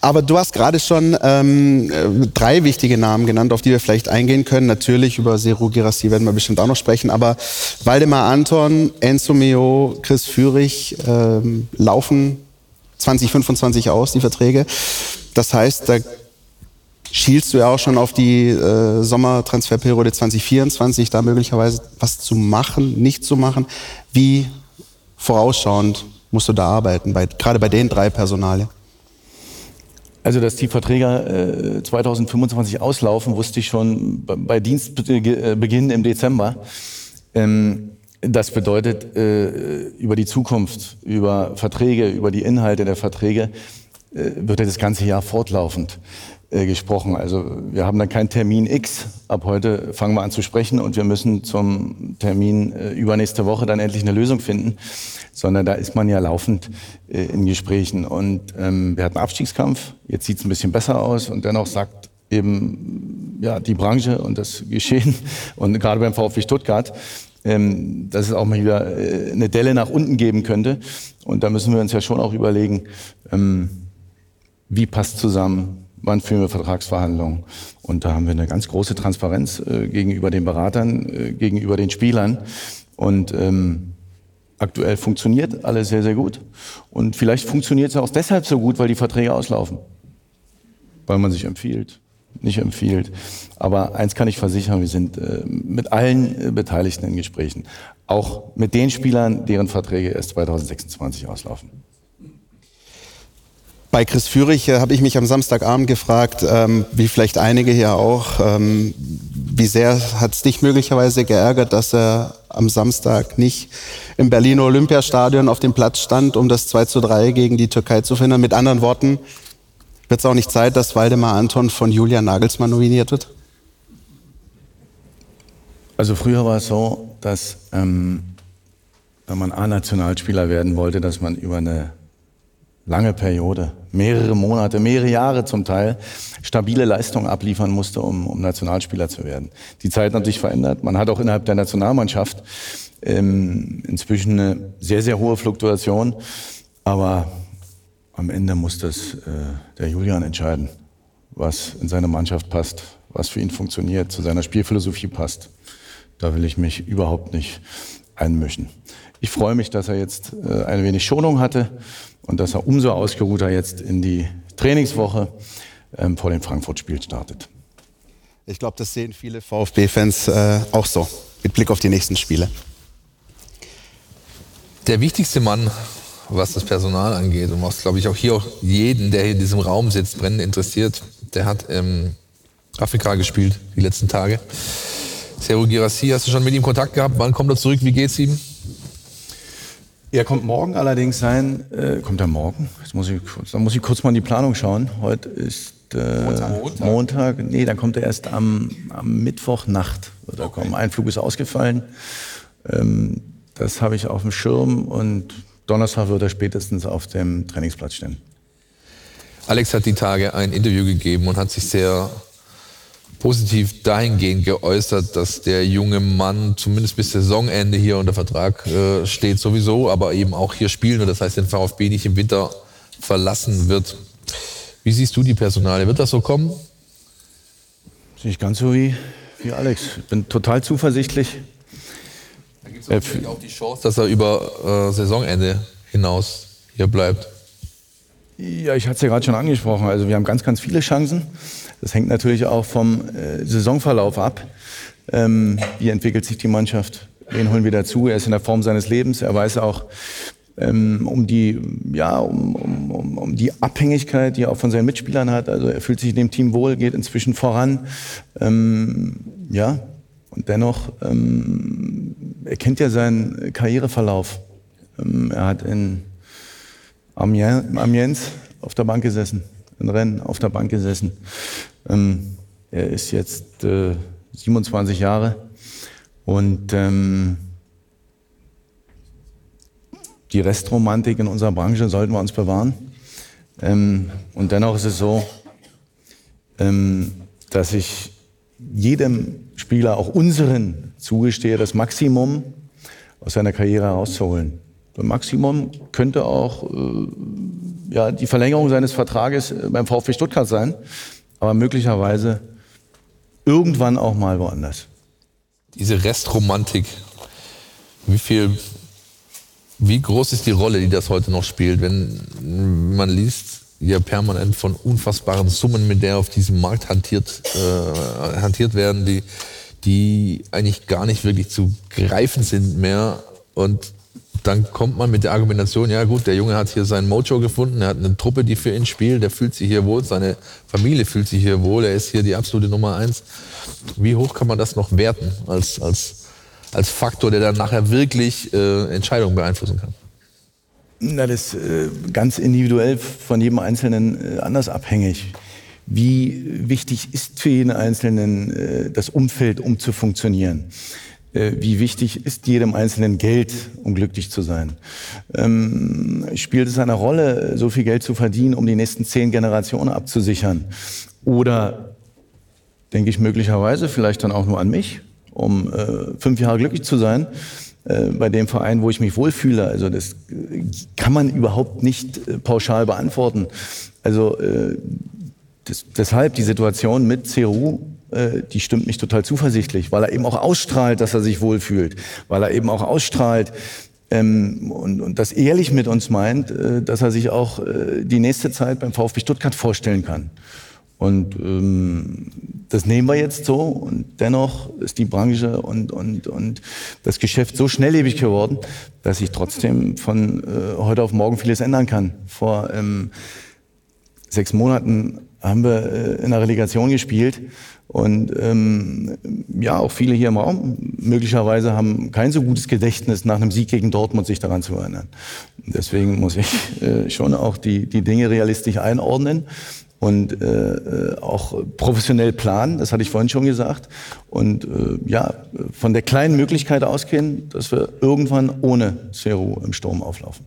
Aber du hast gerade schon ähm, drei wichtige Namen genannt, auf die wir vielleicht eingehen können. Natürlich über Seru Girassi werden wir bestimmt auch noch sprechen. Aber Waldemar Anton, Enzo Meo, Chris Führig ähm, laufen 2025 aus, die Verträge. Das heißt, da schielst du ja auch schon auf die äh, Sommertransferperiode 2024, da möglicherweise was zu machen, nicht zu machen. Wie vorausschauend musst du da arbeiten, bei, gerade bei den drei Personalien? Also, dass die Verträge äh, 2025 auslaufen, wusste ich schon bei Dienstbeginn im Dezember. Ähm, das bedeutet, äh, über die Zukunft, über Verträge, über die Inhalte der Verträge äh, wird das ganze Jahr fortlaufend äh, gesprochen. Also wir haben da keinen Termin X. Ab heute fangen wir an zu sprechen und wir müssen zum Termin äh, übernächste Woche dann endlich eine Lösung finden, sondern da ist man ja laufend äh, in Gesprächen. Und ähm, wir hatten Abstiegskampf, jetzt sieht es ein bisschen besser aus und dennoch sagt eben ja die Branche und das Geschehen und gerade beim VfB Stuttgart, ähm, dass es auch mal wieder äh, eine Delle nach unten geben könnte. Und da müssen wir uns ja schon auch überlegen, ähm, wie passt zusammen wann führen wir Vertragsverhandlungen. Und da haben wir eine ganz große Transparenz äh, gegenüber den Beratern, äh, gegenüber den Spielern. Und ähm, aktuell funktioniert alles sehr, sehr gut. Und vielleicht funktioniert es auch deshalb so gut, weil die Verträge auslaufen. Weil man sich empfiehlt, nicht empfiehlt. Aber eins kann ich versichern, wir sind äh, mit allen äh, Beteiligten in Gesprächen. Auch mit den Spielern, deren Verträge erst 2026 auslaufen. Bei Chris Führig äh, habe ich mich am Samstagabend gefragt, ähm, wie vielleicht einige hier auch, ähm, wie sehr hat es dich möglicherweise geärgert, dass er am Samstag nicht im Berliner Olympiastadion auf dem Platz stand, um das 2 zu 3 gegen die Türkei zu finden. Mit anderen Worten, wird es auch nicht Zeit, dass Waldemar Anton von Julian Nagelsmann nominiert wird? Also früher war es so, dass ähm, wenn man A-Nationalspieler werden wollte, dass man über eine lange Periode, mehrere Monate, mehrere Jahre zum Teil, stabile Leistungen abliefern musste, um, um Nationalspieler zu werden. Die Zeit hat sich verändert. Man hat auch innerhalb der Nationalmannschaft ähm, inzwischen eine sehr, sehr hohe Fluktuation. Aber am Ende muss das äh, der Julian entscheiden, was in seine Mannschaft passt, was für ihn funktioniert, zu seiner Spielphilosophie passt. Da will ich mich überhaupt nicht einmischen. Ich freue mich, dass er jetzt äh, ein wenig Schonung hatte und dass er umso ausgeruhter jetzt in die Trainingswoche ähm, vor dem Frankfurt-Spiel startet. Ich glaube, das sehen viele VfB-Fans äh, auch so, mit Blick auf die nächsten Spiele. Der wichtigste Mann, was das Personal angeht und was, glaube ich, auch hier auch jeden, der hier in diesem Raum sitzt, brennend interessiert, der hat ähm, Afrika gespielt die letzten Tage. Seru Girassi, hast du schon mit ihm Kontakt gehabt? Wann kommt er zurück? Wie geht's ihm? Er kommt morgen allerdings sein. Äh, kommt er morgen? Jetzt muss ich, da muss ich kurz mal in die Planung schauen. Heute ist äh, Montag. Montag. Nee, dann kommt er erst am, am Mittwochnacht. Wird er okay. kommen. Ein Flug ist ausgefallen. Ähm, das habe ich auf dem Schirm und Donnerstag wird er spätestens auf dem Trainingsplatz stehen. Alex hat die Tage ein Interview gegeben und hat sich sehr positiv dahingehend geäußert, dass der junge Mann zumindest bis Saisonende hier unter Vertrag äh, steht sowieso, aber eben auch hier spielen und das heißt den VfB nicht im Winter verlassen wird. Wie siehst du die Personale? Wird das so kommen? Ich ganz so wie, wie Alex. Ich bin total zuversichtlich. Da gibt es natürlich auch die Chance, dass er über äh, Saisonende hinaus hier bleibt. Ja, ich hatte es ja gerade schon angesprochen. Also wir haben ganz, ganz viele Chancen. Das hängt natürlich auch vom äh, Saisonverlauf ab. Ähm, wie entwickelt sich die Mannschaft? Wen holen wir dazu? Er ist in der Form seines Lebens. Er weiß auch ähm, um die, ja, um, um, um die Abhängigkeit, die er auch von seinen Mitspielern hat. Also er fühlt sich in dem Team wohl, geht inzwischen voran. Ähm, ja, und dennoch, ähm, er kennt ja seinen Karriereverlauf. Ähm, er hat in Amiens auf der Bank gesessen, in Rennen auf der Bank gesessen. Ähm, er ist jetzt äh, 27 Jahre und ähm, die Restromantik in unserer Branche sollten wir uns bewahren. Ähm, und dennoch ist es so, ähm, dass ich jedem Spieler, auch unseren, zugestehe, das Maximum aus seiner Karriere herauszuholen. Das Maximum könnte auch äh, ja, die Verlängerung seines Vertrages äh, beim VfB Stuttgart sein, aber möglicherweise irgendwann auch mal woanders. Diese Restromantik, wie viel, wie groß ist die Rolle, die das heute noch spielt, wenn man liest ja permanent von unfassbaren Summen, mit der auf diesem Markt hantiert, äh, hantiert werden, die, die eigentlich gar nicht wirklich zu greifen sind mehr und dann kommt man mit der Argumentation, ja gut, der Junge hat hier seinen Mojo gefunden, er hat eine Truppe, die für ihn spielt, der fühlt sich hier wohl, seine Familie fühlt sich hier wohl, er ist hier die absolute Nummer eins. Wie hoch kann man das noch werten als, als, als Faktor, der dann nachher wirklich äh, Entscheidungen beeinflussen kann? Na, das ist äh, ganz individuell von jedem Einzelnen äh, anders abhängig. Wie wichtig ist für jeden Einzelnen äh, das Umfeld, um zu funktionieren? Äh, wie wichtig ist jedem Einzelnen Geld, um glücklich zu sein? Ähm, spielt es eine Rolle, so viel Geld zu verdienen, um die nächsten zehn Generationen abzusichern? Oder denke ich möglicherweise vielleicht dann auch nur an mich, um äh, fünf Jahre glücklich zu sein? Äh, bei dem Verein, wo ich mich wohlfühle. Also das äh, kann man überhaupt nicht pauschal beantworten. Also das, deshalb die Situation mit CRU äh, die stimmt mich total zuversichtlich, weil er eben auch ausstrahlt, dass er sich wohlfühlt, weil er eben auch ausstrahlt ähm, und, und das ehrlich mit uns meint, äh, dass er sich auch äh, die nächste Zeit beim VfB Stuttgart vorstellen kann. Und ähm, das nehmen wir jetzt so und dennoch ist die Branche und, und, und das Geschäft so schnelllebig geworden, dass ich trotzdem von äh, heute auf morgen vieles ändern kann. Vor ähm, sechs Monaten haben wir äh, in der Relegation gespielt und ähm, ja, auch viele hier im Raum möglicherweise haben kein so gutes Gedächtnis, nach einem Sieg gegen Dortmund sich daran zu erinnern. Deswegen muss ich äh, schon auch die, die Dinge realistisch einordnen und äh, auch professionell planen, das hatte ich vorhin schon gesagt. Und äh, ja, von der kleinen Möglichkeit ausgehen, dass wir irgendwann ohne Seru im Sturm auflaufen.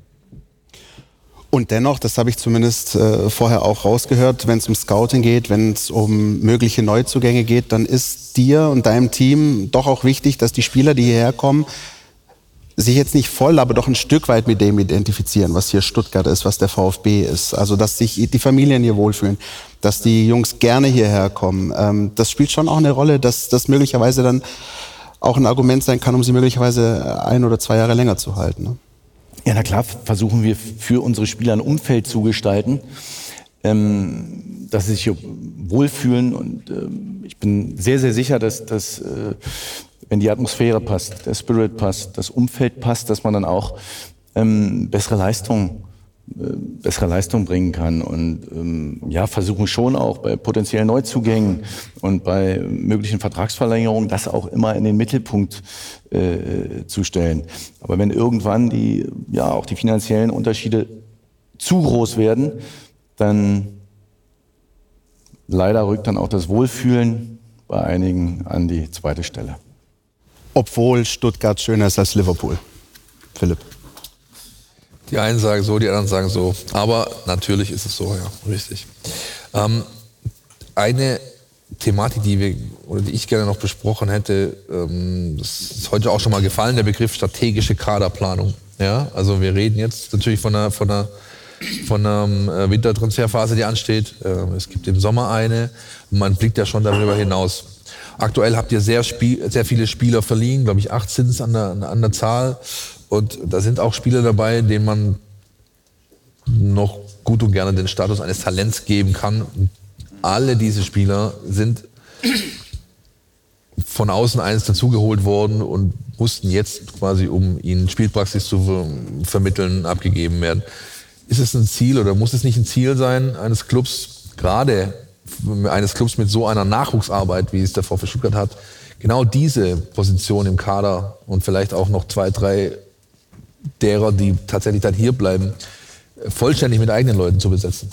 Und dennoch, das habe ich zumindest äh, vorher auch rausgehört, wenn es um Scouting geht, wenn es um mögliche Neuzugänge geht, dann ist dir und deinem Team doch auch wichtig, dass die Spieler, die hierher kommen, sich jetzt nicht voll, aber doch ein Stück weit mit dem identifizieren, was hier Stuttgart ist, was der VfB ist. Also, dass sich die Familien hier wohlfühlen, dass die Jungs gerne hierher kommen. Ähm, das spielt schon auch eine Rolle, dass das möglicherweise dann auch ein Argument sein kann, um sie möglicherweise ein oder zwei Jahre länger zu halten. Ne? Ja, na klar, versuchen wir für unsere Spieler ein Umfeld zu gestalten, ähm, dass sie sich wohlfühlen. Und ähm, ich bin sehr, sehr sicher, dass, dass äh, wenn die Atmosphäre passt, der Spirit passt, das Umfeld passt, dass man dann auch ähm, bessere Leistungen bessere Leistung bringen kann und ähm, ja versuchen schon auch bei potenziellen Neuzugängen und bei möglichen Vertragsverlängerungen das auch immer in den Mittelpunkt äh, zu stellen. Aber wenn irgendwann die ja auch die finanziellen Unterschiede zu groß werden, dann leider rückt dann auch das Wohlfühlen bei einigen an die zweite Stelle. Obwohl Stuttgart schöner ist als Liverpool. Philipp. Die einen sagen so, die anderen sagen so. Aber natürlich ist es so, ja, richtig. Ähm, eine Thematik, die wir oder die ich gerne noch besprochen hätte, ähm, das ist heute auch schon mal gefallen, der Begriff strategische Kaderplanung. Ja, also wir reden jetzt natürlich von einer, von einer von einer äh, Wintertransferphase, die ansteht. Äh, es gibt im Sommer eine. Man blickt ja schon darüber hinaus. Aktuell habt ihr sehr, sehr viele Spieler verliehen, glaube ich, acht sind es an der, an der Zahl. Und da sind auch Spieler dabei, denen man noch gut und gerne den Status eines Talents geben kann. Alle diese Spieler sind von außen eines dazugeholt worden und mussten jetzt quasi, um ihnen Spielpraxis zu ver vermitteln, abgegeben werden. Ist es ein Ziel oder muss es nicht ein Ziel sein eines Clubs, gerade eines Clubs mit so einer Nachwuchsarbeit, wie es der VfB Stuttgart hat, genau diese Position im Kader und vielleicht auch noch zwei, drei derer, die tatsächlich dann hier bleiben, vollständig mit eigenen Leuten zu besetzen?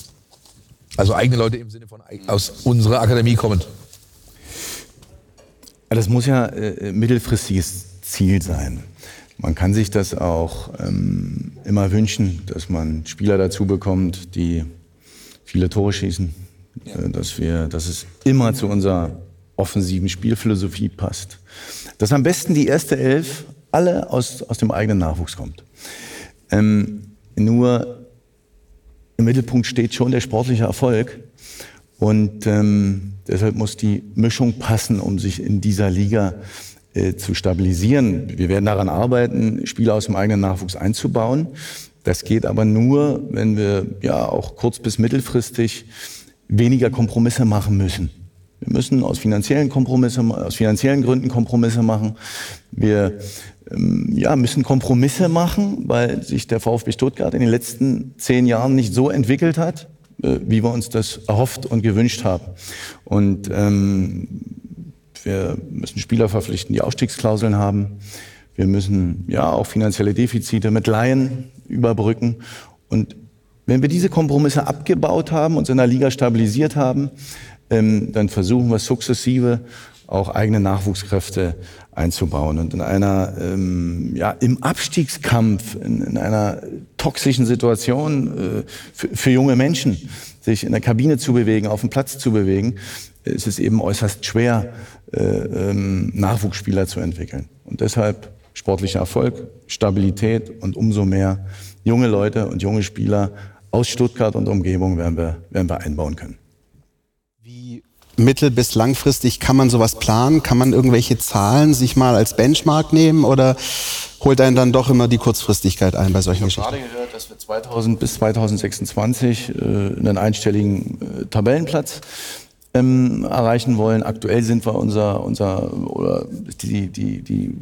Also eigene Leute im Sinne von aus unserer Akademie kommend. Das muss ja äh, mittelfristiges Ziel sein. Man kann sich das auch ähm, immer wünschen, dass man Spieler dazu bekommt, die viele Tore schießen, äh, dass, wir, dass es immer zu unserer offensiven Spielphilosophie passt. Dass am besten die erste Elf alle aus, aus dem eigenen Nachwuchs kommt. Ähm, nur im Mittelpunkt steht schon der sportliche Erfolg. Und ähm, deshalb muss die Mischung passen, um sich in dieser Liga äh, zu stabilisieren. Wir werden daran arbeiten, Spieler aus dem eigenen Nachwuchs einzubauen. Das geht aber nur, wenn wir ja auch kurz- bis mittelfristig weniger Kompromisse machen müssen. Wir müssen aus finanziellen Kompromisse, aus finanziellen Gründen Kompromisse machen. Wir ähm, ja, müssen Kompromisse machen, weil sich der VfB Stuttgart in den letzten zehn Jahren nicht so entwickelt hat, äh, wie wir uns das erhofft und gewünscht haben. Und ähm, wir müssen Spieler verpflichten, die Ausstiegsklauseln haben. Wir müssen ja auch finanzielle Defizite mit Laien überbrücken. Und wenn wir diese Kompromisse abgebaut haben, uns in der Liga stabilisiert haben, ähm, dann versuchen wir sukzessive auch eigene Nachwuchskräfte einzubauen. Und in einer, ähm, ja, im Abstiegskampf, in, in einer toxischen Situation äh, für, für, junge Menschen, sich in der Kabine zu bewegen, auf dem Platz zu bewegen, ist es eben äußerst schwer, äh, ähm, Nachwuchsspieler zu entwickeln. Und deshalb sportlicher Erfolg, Stabilität und umso mehr junge Leute und junge Spieler aus Stuttgart und Umgebung werden wir, werden wir einbauen können mittel- bis langfristig kann man sowas planen? Kann man irgendwelche Zahlen sich mal als Benchmark nehmen oder holt einen dann doch immer die Kurzfristigkeit ein bei solchen ich habe gerade gehört, dass wir 2000 bis 2026 äh, einen einstelligen äh, Tabellenplatz ähm, erreichen wollen. Aktuell sind wir unser, unser oder die, die, die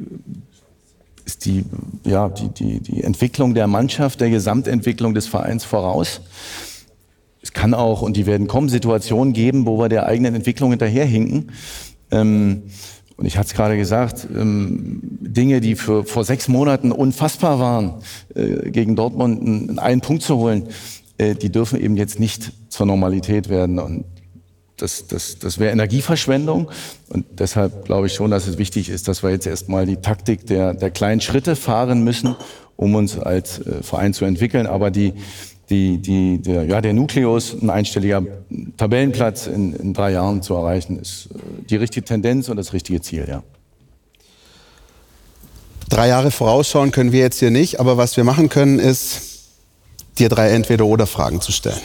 ist die, ja, die, die, die Entwicklung der Mannschaft, der Gesamtentwicklung des Vereins voraus kann auch, und die werden kommen, Situationen geben, wo wir der eigenen Entwicklung hinterherhinken. Ähm, und ich hatte es gerade gesagt, ähm, Dinge, die für, vor sechs Monaten unfassbar waren, äh, gegen Dortmund einen, einen, Punkt zu holen, äh, die dürfen eben jetzt nicht zur Normalität werden. Und das, das, das wäre Energieverschwendung. Und deshalb glaube ich schon, dass es wichtig ist, dass wir jetzt erstmal die Taktik der, der kleinen Schritte fahren müssen, um uns als äh, Verein zu entwickeln. Aber die, die, die, der, ja, der Nukleus, ein einstelliger Tabellenplatz in, in drei Jahren zu erreichen, ist äh, die richtige Tendenz und das richtige Ziel, ja. Drei Jahre vorausschauen können wir jetzt hier nicht, aber was wir machen können, ist, dir drei Entweder-Oder-Fragen zu stellen.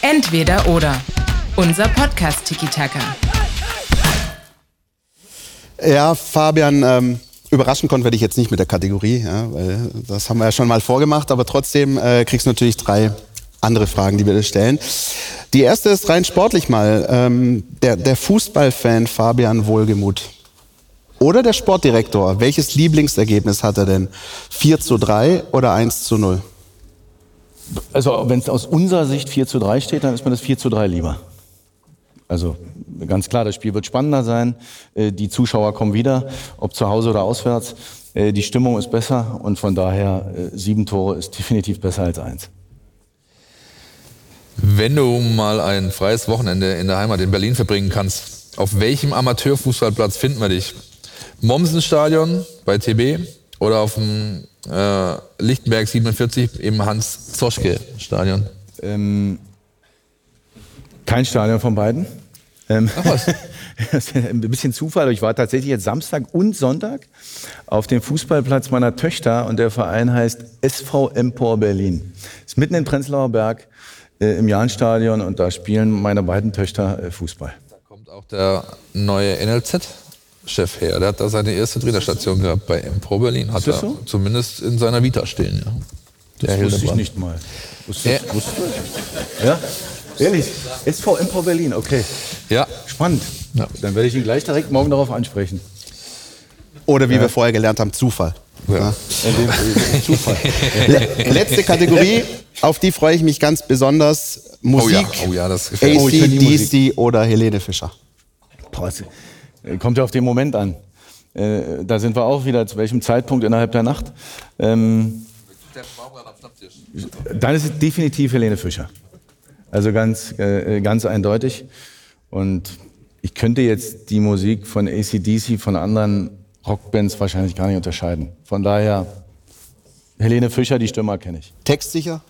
Entweder oder. Unser Podcast Tiki Taka. Ja, Fabian, ähm, Überraschen konnte wir dich jetzt nicht mit der Kategorie, ja, weil das haben wir ja schon mal vorgemacht, aber trotzdem äh, kriegst du natürlich drei andere Fragen, die wir dir stellen. Die erste ist rein sportlich mal. Ähm, der, der Fußballfan Fabian Wohlgemuth oder der Sportdirektor, welches Lieblingsergebnis hat er denn? 4 zu 3 oder 1 zu 0? Also wenn es aus unserer Sicht 4 zu 3 steht, dann ist mir das 4 zu 3 lieber. Also ganz klar, das Spiel wird spannender sein. Äh, die Zuschauer kommen wieder, ob zu Hause oder auswärts. Äh, die Stimmung ist besser und von daher äh, sieben Tore ist definitiv besser als eins. Wenn du mal ein freies Wochenende in der Heimat in Berlin verbringen kannst, auf welchem Amateurfußballplatz finden wir dich? Mommsenstadion bei TB oder auf dem äh, Lichtenberg 47 im Hans-Zoschke-Stadion? Ähm, kein Stadion von beiden. Ähm, Ach was. das ist ein bisschen Zufall, aber ich war tatsächlich jetzt Samstag und Sonntag auf dem Fußballplatz meiner Töchter und der Verein heißt SV Empor Berlin. Ist mitten in Prenzlauer Berg äh, im Jahnstadion und da spielen meine beiden Töchter äh, Fußball. Da kommt auch der neue NLZ. Chef her. Der hat da seine erste Trainerstation gehabt bei Empor Berlin. Hat er so? zumindest in seiner Vita stehen. Ja. Das der wusste ich nicht mal. Wusste, ja. wusste ja? Ehrlich? SV Empor Berlin, okay. Ja. Spannend. Ja. Dann werde ich ihn gleich direkt morgen darauf ansprechen. Oder wie ja. wir vorher gelernt haben, Zufall. Ja. Zufall. Letzte Kategorie, auf die freue ich mich ganz besonders. Musik, oh ja, oh ja das gefällt mir. AC, DC oder Helene Fischer. Boah, kommt ja auf den Moment an. Äh, da sind wir auch wieder, zu welchem Zeitpunkt innerhalb der Nacht. Ähm, dann ist es definitiv Helene Fischer. Also ganz, äh, ganz eindeutig. Und ich könnte jetzt die Musik von ACDC von anderen Rockbands wahrscheinlich gar nicht unterscheiden. Von daher, Helene Fischer, die Stimme kenne ich. Textsicher?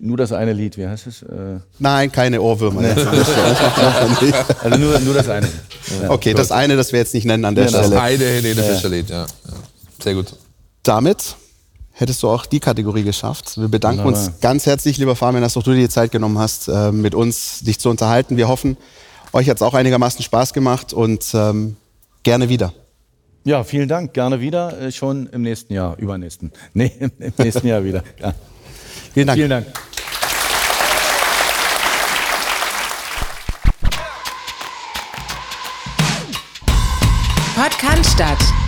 Nur das eine Lied, wie heißt es? Äh Nein, keine Ohrwürmer. Nee. also nur, nur das eine. Ja, okay, gut. das eine, das wir jetzt nicht nennen an der ja, Stelle. Das eine Helene Fischer Lied, ja. ja. Sehr gut. Damit hättest du auch die Kategorie geschafft. Wir bedanken Wunderbar. uns ganz herzlich, lieber Fabian, dass auch du dir die Zeit genommen hast, äh, mit uns dich zu unterhalten. Wir hoffen, euch hat es auch einigermaßen Spaß gemacht und ähm, gerne wieder. Ja, vielen Dank. Gerne wieder. Äh, schon im nächsten Jahr, übernächsten. Nee, im nächsten Jahr wieder. Ja. Vielen Dank. Vielen Dank. Podcast statt.